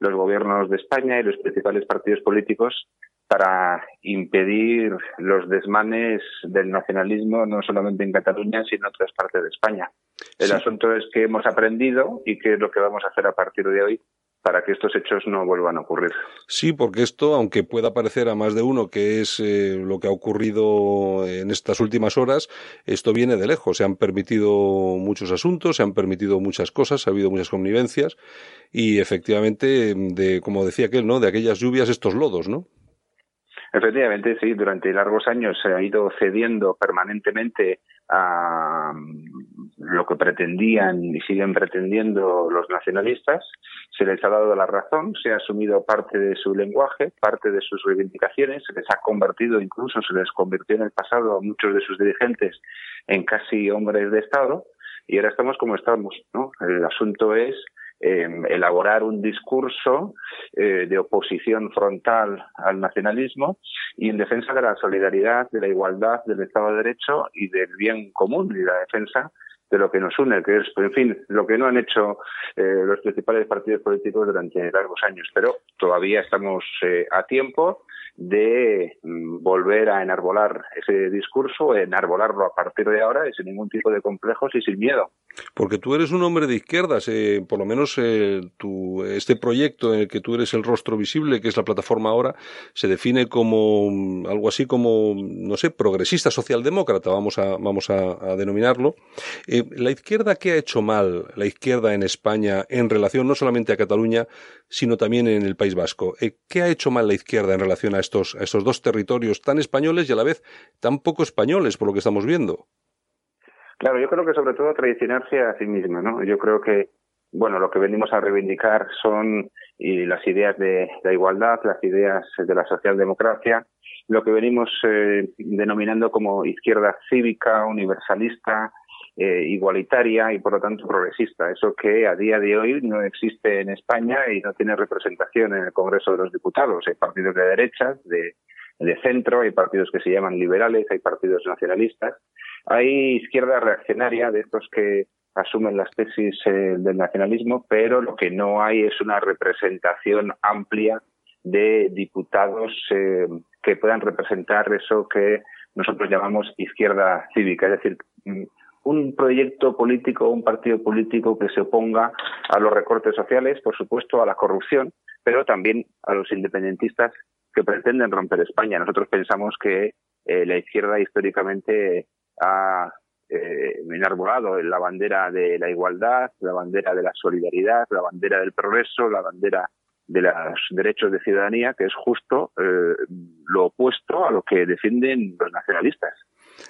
Speaker 17: los gobiernos de España y los principales partidos políticos para impedir los desmanes del nacionalismo no solamente en Cataluña sino en otras partes de España. El asunto es que hemos aprendido y qué es lo que vamos a hacer a partir de hoy para que estos hechos no vuelvan a ocurrir.
Speaker 1: Sí, porque esto, aunque pueda parecer a más de uno que es eh, lo que ha ocurrido en estas últimas horas, esto viene de lejos. Se han permitido muchos asuntos, se han permitido muchas cosas, ha habido muchas connivencias y efectivamente, de, como decía aquel, ¿no? De aquellas lluvias, estos lodos, ¿no?
Speaker 17: Efectivamente, sí, durante largos años se ha ido cediendo permanentemente a lo que pretendían y siguen pretendiendo los nacionalistas, se les ha dado la razón, se ha asumido parte de su lenguaje, parte de sus reivindicaciones, se les ha convertido, incluso se les convirtió en el pasado a muchos de sus dirigentes en casi hombres de Estado, y ahora estamos como estamos, ¿no? El asunto es Em, elaborar un discurso eh, de oposición frontal al nacionalismo y en defensa de la solidaridad, de la igualdad, del Estado de Derecho y del bien común y la defensa de lo que nos une, que es, en fin, lo que no han hecho eh, los principales partidos políticos durante largos años. Pero todavía estamos eh, a tiempo de mm, volver a enarbolar ese discurso, enarbolarlo a partir de ahora y sin ningún tipo de complejos y sin miedo.
Speaker 1: Porque tú eres un hombre de izquierdas, eh, por lo menos eh, tu, este proyecto en el que tú eres el rostro visible, que es la plataforma ahora, se define como mm, algo así como, no sé, progresista socialdemócrata, vamos a, vamos a, denominarlo. Eh, ¿La izquierda qué ha hecho mal, la izquierda en España, en relación no solamente a Cataluña, sino también en el País Vasco? ¿Qué ha hecho mal la izquierda en relación a estos, estos dos territorios tan españoles y a la vez tan poco españoles, por lo que estamos viendo.
Speaker 17: Claro, yo creo que sobre todo traicionarse a sí misma, ¿no? Yo creo que, bueno, lo que venimos a reivindicar son y las ideas de la igualdad, las ideas de la socialdemocracia, lo que venimos eh, denominando como izquierda cívica, universalista, eh, igualitaria y por lo tanto progresista. Eso que a día de hoy no existe en España y no tiene representación en el Congreso de los Diputados. Hay partidos de derechas, de, centro, hay partidos que se llaman liberales, hay partidos nacionalistas, hay izquierda reaccionaria de estos que asumen las tesis eh, del nacionalismo, pero lo que no hay es una representación amplia de diputados eh, que puedan representar eso que nosotros llamamos izquierda cívica, es decir, un proyecto político, un partido político que se oponga a los recortes sociales, por supuesto, a la corrupción, pero también a los independentistas que pretenden romper España. Nosotros pensamos que eh, la izquierda históricamente ha eh, enarbolado la bandera de la igualdad, la bandera de la solidaridad, la bandera del progreso, la bandera de los derechos de ciudadanía, que es justo eh, lo opuesto a lo que defienden los nacionalistas.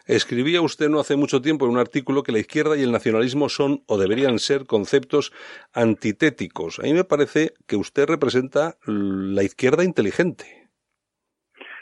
Speaker 1: Escribía usted no hace mucho tiempo en un artículo que la izquierda y el nacionalismo son o deberían ser conceptos antitéticos. A mí me parece que usted representa la izquierda inteligente.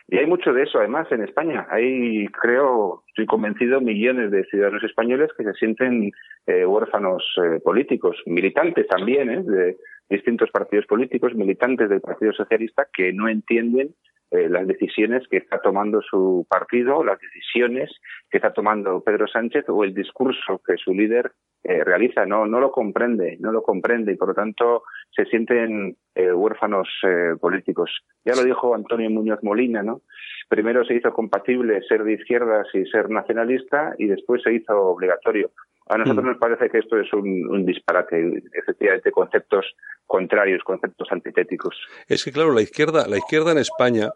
Speaker 17: Y hay mucho de eso, además, en España. Hay, creo, estoy convencido, millones de ciudadanos españoles que se sienten eh, huérfanos eh, políticos, militantes también, ¿eh? de distintos partidos políticos, militantes del Partido Socialista, que no entienden eh, las decisiones que está tomando su partido, las decisiones que está tomando Pedro Sánchez o el discurso que su líder eh, realiza. No, no lo comprende, no lo comprende y por lo tanto se sienten eh, huérfanos políticos. Ya lo dijo Antonio Muñoz Molina, ¿no? Primero se hizo compatible ser de izquierdas y ser nacionalista y después se hizo obligatorio. A nosotros mm. nos parece que esto es un, disparate, efectivamente, conceptos contrarios, conceptos antitéticos.
Speaker 1: Es que, claro, la izquierda, la izquierda en España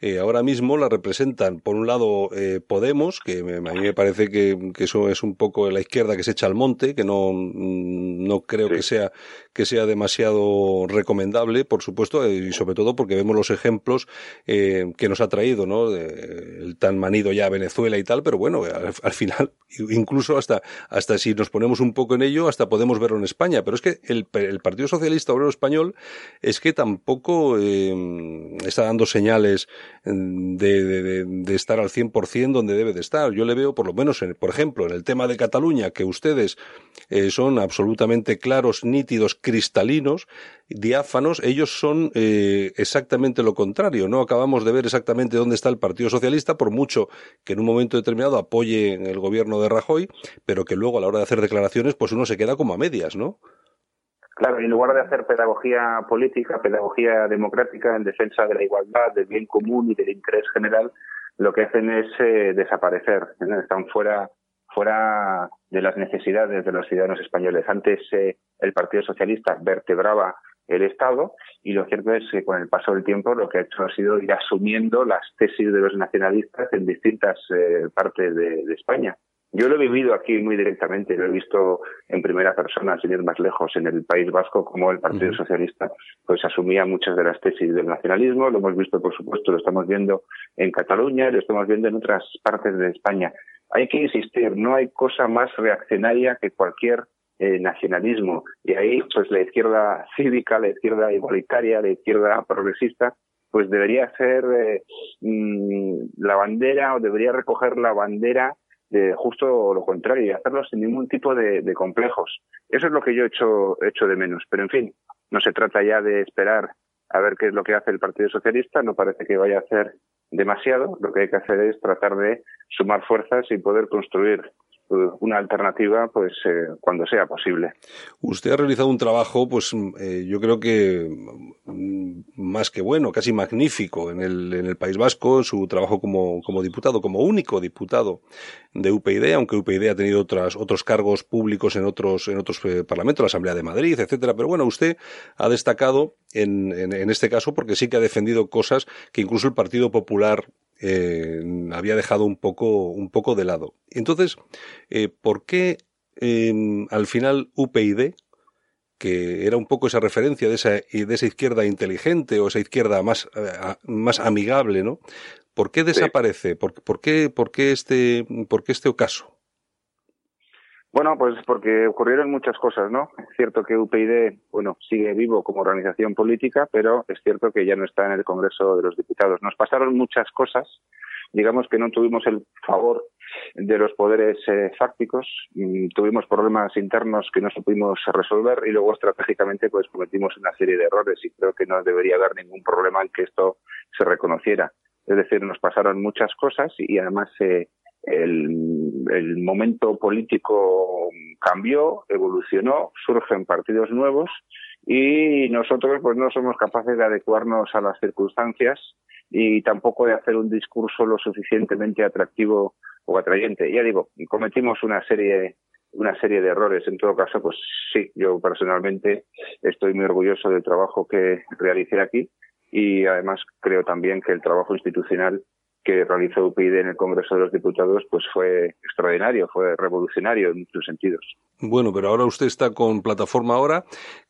Speaker 1: eh, ahora mismo la representan, por un lado, eh, Podemos, que a mí me parece que, eso es un poco la izquierda que se echa al monte, que no, no creo que sea que sea demasiado recomendable, por supuesto, y sobre todo porque vemos los ejemplos eh, que nos ha traído, ¿no? el tan manido ya Venezuela y tal, pero bueno, al, final, incluso hasta, hasta si nos ponemos un poco en ello, hasta podemos verlo en España. Pero es que el, Partido Socialista Obrero Español es que tampoco eh, está dando señales de, de, estar al 100% donde debe de estar. Yo le veo, por lo menos, en, por ejemplo, en el tema de Cataluña, que ustedes eh, son absolutamente claros, nítidos, cristalinos, diáfanos, ellos son eh, exactamente lo contrario, ¿no? Acabamos de ver exactamente dónde está el Partido Socialista, por mucho que en un momento determinado apoye el gobierno de Rajoy, pero que luego a la hora de hacer declaraciones, pues uno se queda como a medias, ¿no?
Speaker 17: Claro, en lugar de hacer pedagogía política, pedagogía democrática en defensa de la igualdad, del bien común y del interés general, lo que hacen es eh, desaparecer. Están fuera fuera de las necesidades de los ciudadanos españoles. Antes eh, el Partido Socialista vertebraba el Estado y lo cierto es que con el paso del tiempo lo que ha hecho ha sido ir asumiendo las tesis de los nacionalistas en distintas eh, partes de, España. Yo lo he vivido aquí muy directamente, lo he visto en primera persona, sin ir más lejos, en el País Vasco, como el Partido Socialista pues asumía muchas de las tesis del nacionalismo, lo hemos visto, por supuesto, lo estamos viendo en Cataluña, lo estamos viendo en otras partes de España. Hay que insistir, no hay cosa más reaccionaria que cualquier eh, nacionalismo. Y ahí, pues la izquierda cívica, la izquierda igualitaria, la izquierda progresista, pues debería ser eh, mm, la bandera o debería recoger la bandera de justo lo contrario y hacerlo sin ningún tipo de, complejos. Eso es lo que yo echo, hecho de menos. Pero en fin, no se trata ya de esperar a ver qué es lo que hace el Partido Socialista, no parece que vaya a hacer demasiado, lo que hay que hacer es tratar de sumar fuerzas y poder construir una alternativa pues eh, cuando sea posible.
Speaker 1: Usted ha realizado un trabajo pues eh, yo creo que mm, más que bueno, casi magnífico en el, en el País Vasco, su trabajo como, como diputado, como único diputado de UPyD, aunque UPyD ha tenido otras, otros cargos públicos en otros, en otros eh, parlamentos, la Asamblea de Madrid, etcétera, pero bueno, usted ha destacado en, en, en este caso porque sí que ha defendido cosas que incluso el Partido Popular eh, había dejado un poco, un poco de lado. Entonces, eh, ¿por qué em, al final UPyD, que era un poco esa referencia de esa, de esa izquierda inteligente o esa izquierda más, eh, más amigable, ¿no? ¿Por qué desaparece? ¿Por, por, qué, por, qué este, ¿Por qué este ocaso?
Speaker 17: Bueno, pues porque ocurrieron muchas cosas, ¿no? Es cierto que UPyD, bueno, sigue vivo como organización política, pero es cierto que ya no está en el Congreso de los Diputados. Nos pasaron muchas cosas, digamos que no tuvimos el favor de los poderes eh, fácticos, mm, tuvimos problemas internos que no supimos resolver y luego estratégicamente pues cometimos una serie de errores y creo que no debería haber ningún problema en que esto se reconociera. Es decir, nos pasaron muchas cosas y además se el, momento político cambió, evolucionó, surgen partidos nuevos y nosotros pues no somos capaces de adecuarnos a las circunstancias y tampoco de hacer un discurso lo suficientemente atractivo poco atrayente. Ya digo, cometimos una serie una serie de errores. En todo caso, pues sí, yo personalmente estoy muy orgulloso del trabajo que realicé aquí y además creo también que el trabajo institucional que realizó UPyD en el Congreso de los Diputados pues fue extraordinario, fue revolucionario en muchos sentidos.
Speaker 1: Bueno, pero ahora usted está con plataforma ahora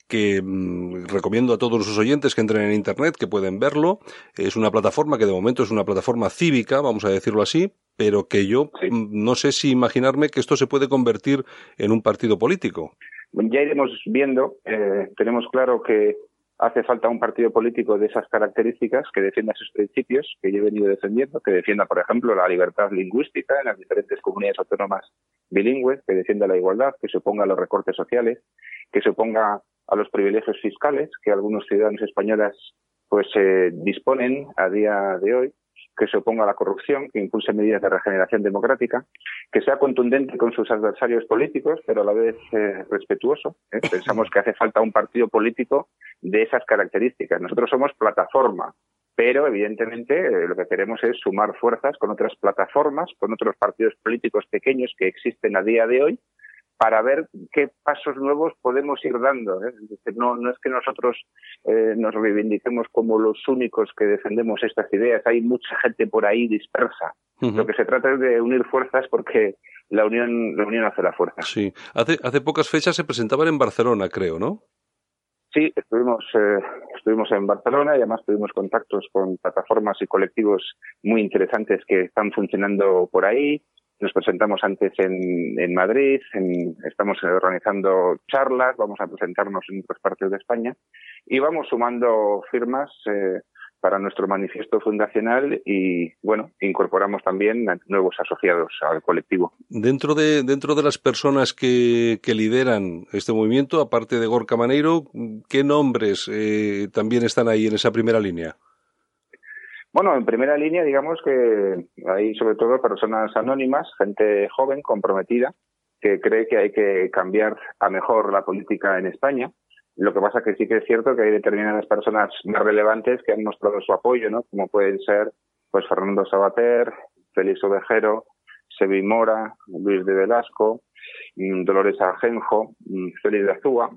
Speaker 1: que mm, recomiendo a todos sus oyentes que entren en internet, que pueden verlo. Es una plataforma que de momento es una plataforma cívica, vamos a decirlo así, pero que yo mm, no sé si imaginarme que esto se puede convertir en un partido político.
Speaker 17: Ya iremos viendo. Eh, tenemos claro que hace falta un partido político de esas características que defienda sus principios que yo he venido defendiendo, que defienda, por ejemplo, la libertad lingüística en las diferentes comunidades autónomas bilingües, que defienda la igualdad, que se oponga a los recortes sociales, que se oponga a los privilegios fiscales que algunos ciudadanos españoles pues eh, disponen a día de hoy que se oponga a la corrupción, que impulse medidas de regeneración democrática, que sea contundente con sus adversarios políticos, pero a la vez eh, respetuoso. ¿eh? Pensamos que hace falta un partido político de esas características. Nosotros somos plataforma, pero evidentemente eh, lo que queremos es sumar fuerzas con otras plataformas, con otros partidos políticos pequeños que existen a día de hoy para ver qué pasos nuevos podemos ir dando. ¿eh? no, no es que nosotros eh, nos reivindiquemos como los únicos que defendemos estas ideas. Hay mucha gente por ahí dispersa. Lo que se trata es de unir fuerzas porque la unión, la unión hace la fuerza.
Speaker 1: Sí. Hace, hace pocas fechas se presentaban en Barcelona, creo, ¿no?
Speaker 17: Sí, estuvimos, eh, estuvimos en Barcelona y además tuvimos contactos con plataformas y colectivos muy interesantes que están funcionando por ahí. Nos presentamos antes en, en Madrid, estamos organizando charlas, vamos a presentarnos en otras partes de España y vamos sumando firmas eh, para nuestro manifiesto fundacional y, bueno, incorporamos también nuevos asociados al colectivo.
Speaker 1: Dentro de, dentro de las personas que, que lideran este movimiento, aparte de Gorka Maneiro, ¿qué nombres eh, también están ahí en esa primera línea?
Speaker 17: Bueno, en primera línea, digamos que hay sobre todo personas anónimas, gente joven, comprometida, que cree que hay que cambiar a mejor la política en España. Lo que pasa que sí que es cierto que hay determinadas personas más relevantes que han mostrado su apoyo, ¿no? Como pueden ser, pues, Fernando Sabater, Félix Ovejero, Sebi Mora, Luis de Velasco, mm, Dolores Ajenjo, mm, Félix de Azúa,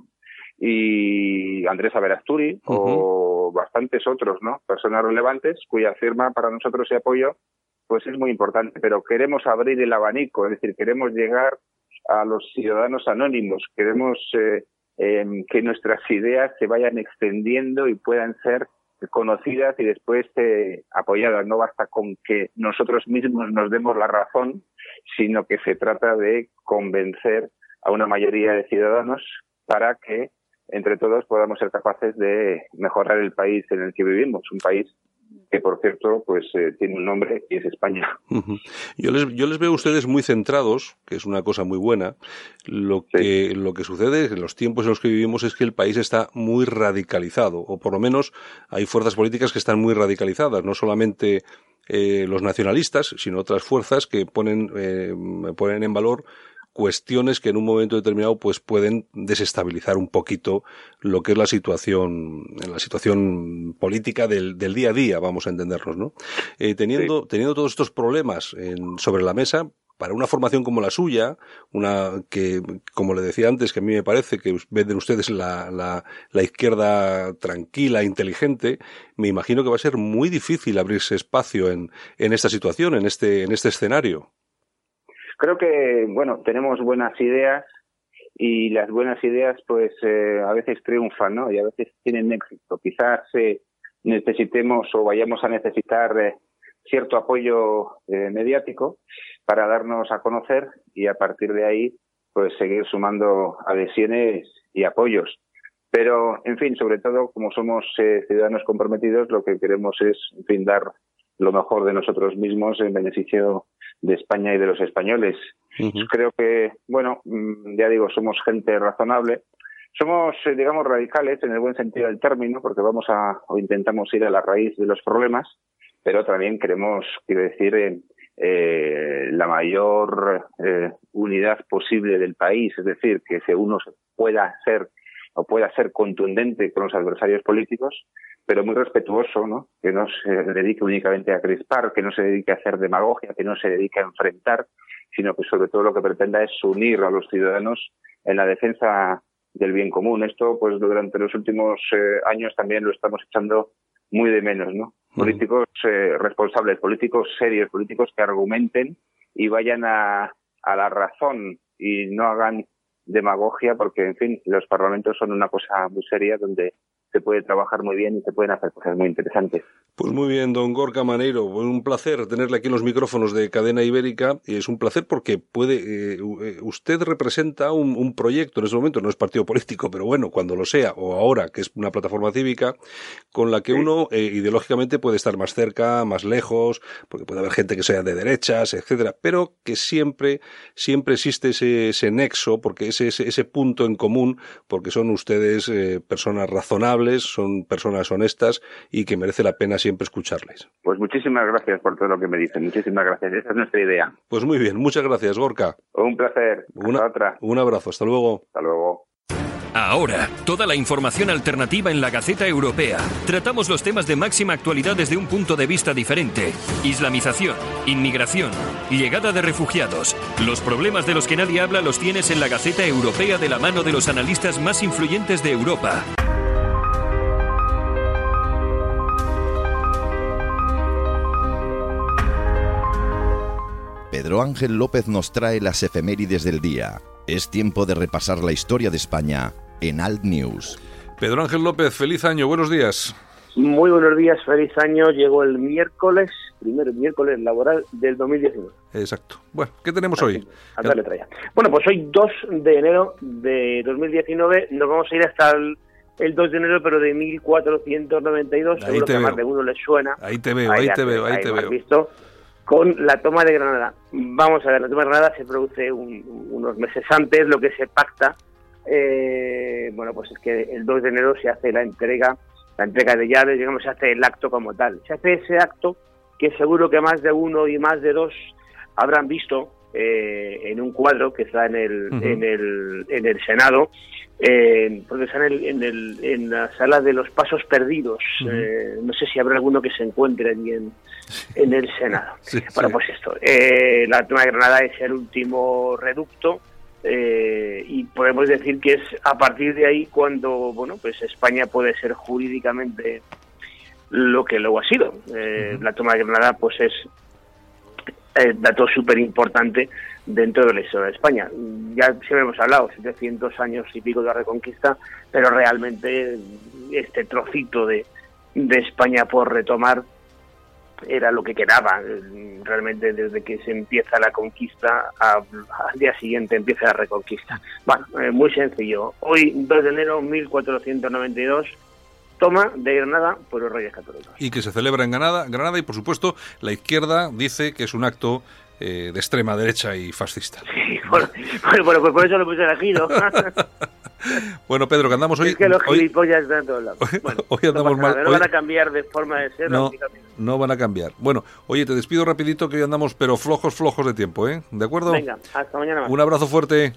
Speaker 17: y Andrés Averasturi o bastantes otros, ¿no? Personas relevantes cuya firma para nosotros y apoyo pues es muy importante, pero queremos abrir el abanico, es decir, queremos llegar a los ciudadanos anónimos, queremos eh, em, que nuestras ideas se vayan extendiendo y puedan ser conocidas y después eh, apoyadas. No basta con que nosotros mismos nos demos la razón, sino que se trata de convencer a una mayoría de ciudadanos para que entre todos podamos ser capaces de mejorar el país en el que vivimos, un país que por cierto pues eh, tiene un nombre y es España.
Speaker 1: Yo les yo les veo a ustedes muy centrados, que es una cosa muy buena. Lo que lo que sucede en los tiempos en los que vivimos es que el país está muy radicalizado o por lo menos hay fuerzas políticas que están muy radicalizadas, no solamente eh, los nacionalistas, sino otras fuerzas que ponen eh, ponen en valor cuestiones que en un momento determinado pues pueden desestabilizar un poquito lo que es la situación la situación política del, del día a día vamos a entendernos no eh, teniendo teniendo todos estos problemas en, sobre la mesa para una formación como la suya, una que, como le decía antes, que a mí me parece que ven ustedes la, la, la, izquierda tranquila, inteligente, me imagino que va a ser muy difícil abrirse espacio en, en esta situación, en este, en este escenario.
Speaker 17: Creo que, bueno, tenemos buenas ideas y las buenas ideas pues eh, a veces triunfan, ¿no? Y a veces tienen éxito. Quizás eh, necesitemos o vayamos a necesitar eh, cierto apoyo eh, mediático para darnos a conocer y a partir de ahí pues seguir sumando adhesiones y apoyos. Pero, en fin, sobre todo, como somos ciudadanos comprometidos, lo que queremos es, en fin, dar lo mejor de nosotros mismos en beneficio de España y de los españoles. Creo que, bueno, mm, ya digo, somos gente razonable. Somos, eh, digamos, radicales en el buen sentido del término, porque vamos a, o intentamos ir a la raíz de los problemas, pero también queremos, quiero decir, eh, eh la mayor eh, unidad posible del país, es decir, que uno pueda ser o pueda ser contundente con los adversarios políticos, pero muy respetuoso, ¿no? Que no se dedique únicamente a crispar, que no se dedique a hacer demagogia, que no se dedique a enfrentar, sino que sobre todo lo que pretenda es unir a los ciudadanos en la defensa del bien común. Esto, pues durante los últimos eh, años también lo estamos echando muy de menos, ¿no? Políticos eh, responsables, políticos serios, políticos que argumenten y vayan a, a la razón y no hagan demagogia, porque, en fin, los parlamentos son una cosa muy seria donde se puede trabajar muy bien y se pueden hacer cosas muy interesantes.
Speaker 1: Pues muy bien, don Gorka Maneiro, un placer tenerle aquí en los micrófonos de Cadena Ibérica y es un placer porque puede, eh, eh, usted representa un, proyecto en ese momento, no es partido político, pero bueno, cuando lo sea, o ahora que es una plataforma cívica, con la que uno eh, ideológicamente puede estar más cerca, más lejos, porque puede haber gente que sea de derechas, etcétera, pero que siempre, siempre existe ese, ese nexo, porque ese, ese, ese punto en común, porque son ustedes personas razonables, son personas honestas y que merece la pena siempre escucharles.
Speaker 17: Pues muchísimas gracias por todo lo que me dicen. Muchísimas gracias. Esa es nuestra idea.
Speaker 1: Pues muy bien. Muchas gracias, Gorka.
Speaker 17: Un placer.
Speaker 1: Una,
Speaker 17: otra.
Speaker 1: Un abrazo. Hasta luego.
Speaker 17: Hasta luego.
Speaker 2: Ahora, toda la información alternativa en la Gaceta Europea. Tratamos los temas de máxima actualidad desde un punto de vista diferente. Islamización, inmigración, llegada de refugiados. Los problemas de los que nadie habla los tienes en la Gaceta Europea de la mano de los analistas más influyentes de Europa.
Speaker 18: Pedro Ángel López nos trae las efemérides del día. Es tiempo de repasar la historia de España en Alt News.
Speaker 1: Pedro Ángel López, feliz año, buenos días.
Speaker 15: Muy buenos días, feliz año. Llegó el miércoles, primer miércoles laboral del 2019.
Speaker 1: Exacto. Bueno, ¿qué tenemos hoy?
Speaker 15: Bueno, pues hoy 2 de enero de 2019 nos vamos a ir hasta el, 2 de enero, pero de 1492. Ahí Seguro que a más de uno le suena.
Speaker 1: Ahí te veo, ahí, te veo, ahí te veo.
Speaker 15: Visto con la toma de Granada. Vamos a ver, la toma de Granada se produce unos meses antes, lo que se pacta, eh, bueno, pues es que el 2 de enero se hace la entrega, la entrega de llaves, digamos, se hace el acto como tal. Se hace ese acto que seguro que más de uno y más de dos habrán visto eh, en un cuadro que está en el, en el, en el Senado, eh, porque está en, el, en, la sala de los pasos perdidos. Eh, no sé si habrá alguno que se encuentre allí en, en el Senado. bueno, pues esto, eh, la toma de Granada es el último reducto eh, y podemos decir que es a partir de ahí cuando, bueno, pues España puede ser jurídicamente lo que luego ha sido. La toma de Granada, pues es dato súper importante dentro de la historia de España. Ya siempre hemos hablado, 700 años y pico de la Reconquista, pero realmente este trocito de, de España por retomar era lo que quedaba. Realmente desde que se empieza la conquista al día siguiente empieza la reconquista. Bueno, eh, muy sencillo. Hoy, 2 de enero de 1492, toma de Granada por los Reyes Católicos.
Speaker 1: Y que se celebra en Granada, Granada y por supuesto la izquierda dice que es un acto eh, de extrema derecha y fascista.
Speaker 15: Sí, bueno, bueno, pues por eso lo puse aquí, ¿no?
Speaker 1: bueno, Pedro, que andamos hoy...
Speaker 15: Es que los gilipollas están todos lados.
Speaker 1: Bueno, hoy andamos mal.
Speaker 15: No van a cambiar de forma de ser.
Speaker 1: No, no van a cambiar. Bueno, oye, te despido rapidito que hoy andamos, pero flojos, flojos de tiempo, ¿eh? ¿De acuerdo?
Speaker 15: Venga, hasta mañana.
Speaker 1: Un abrazo fuerte.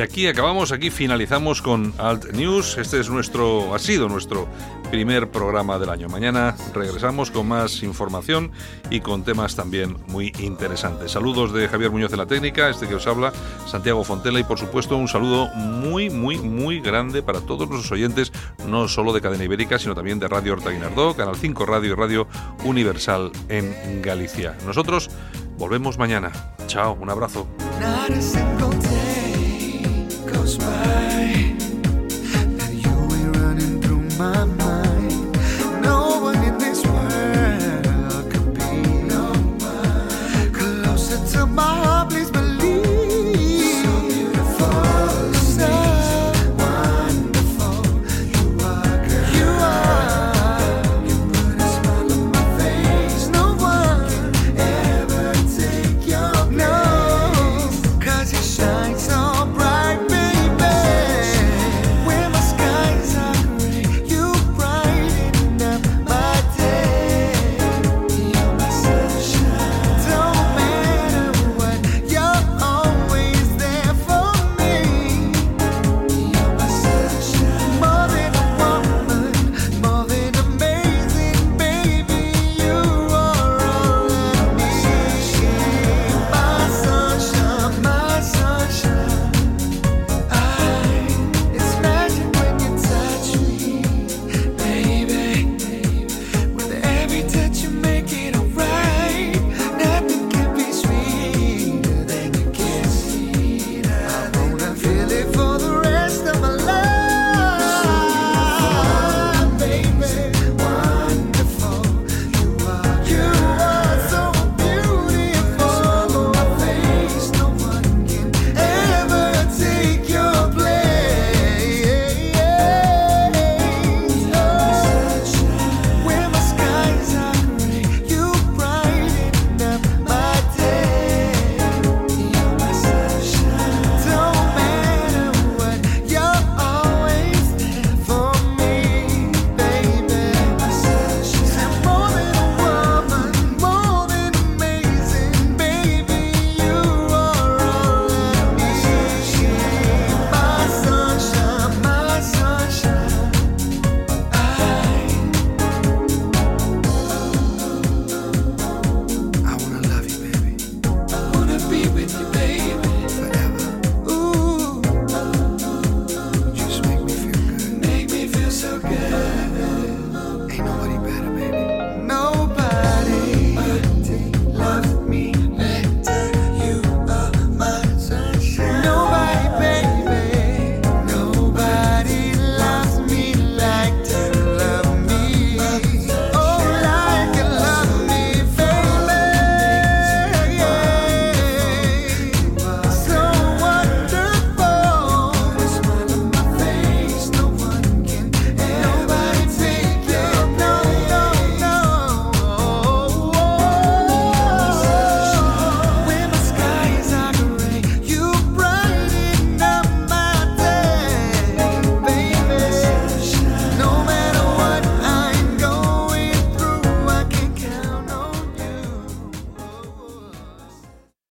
Speaker 1: Y aquí acabamos, aquí finalizamos con Alt News. Este es nuestro, ha sido nuestro primer programa del año. Mañana regresamos con más información y con temas también muy interesantes. Saludos de Javier Muñoz de la técnica, este que os habla, Santiago Fontela y por supuesto un saludo muy, muy, muy grande para todos nuestros oyentes, no solo de Cadena Ibérica, sino también de Radio Horta Guinardó, Canal 5 Radio y Radio Universal en Galicia. Nosotros volvemos mañana. Chao, un abrazo. Goes by, and you ain't running through my mind.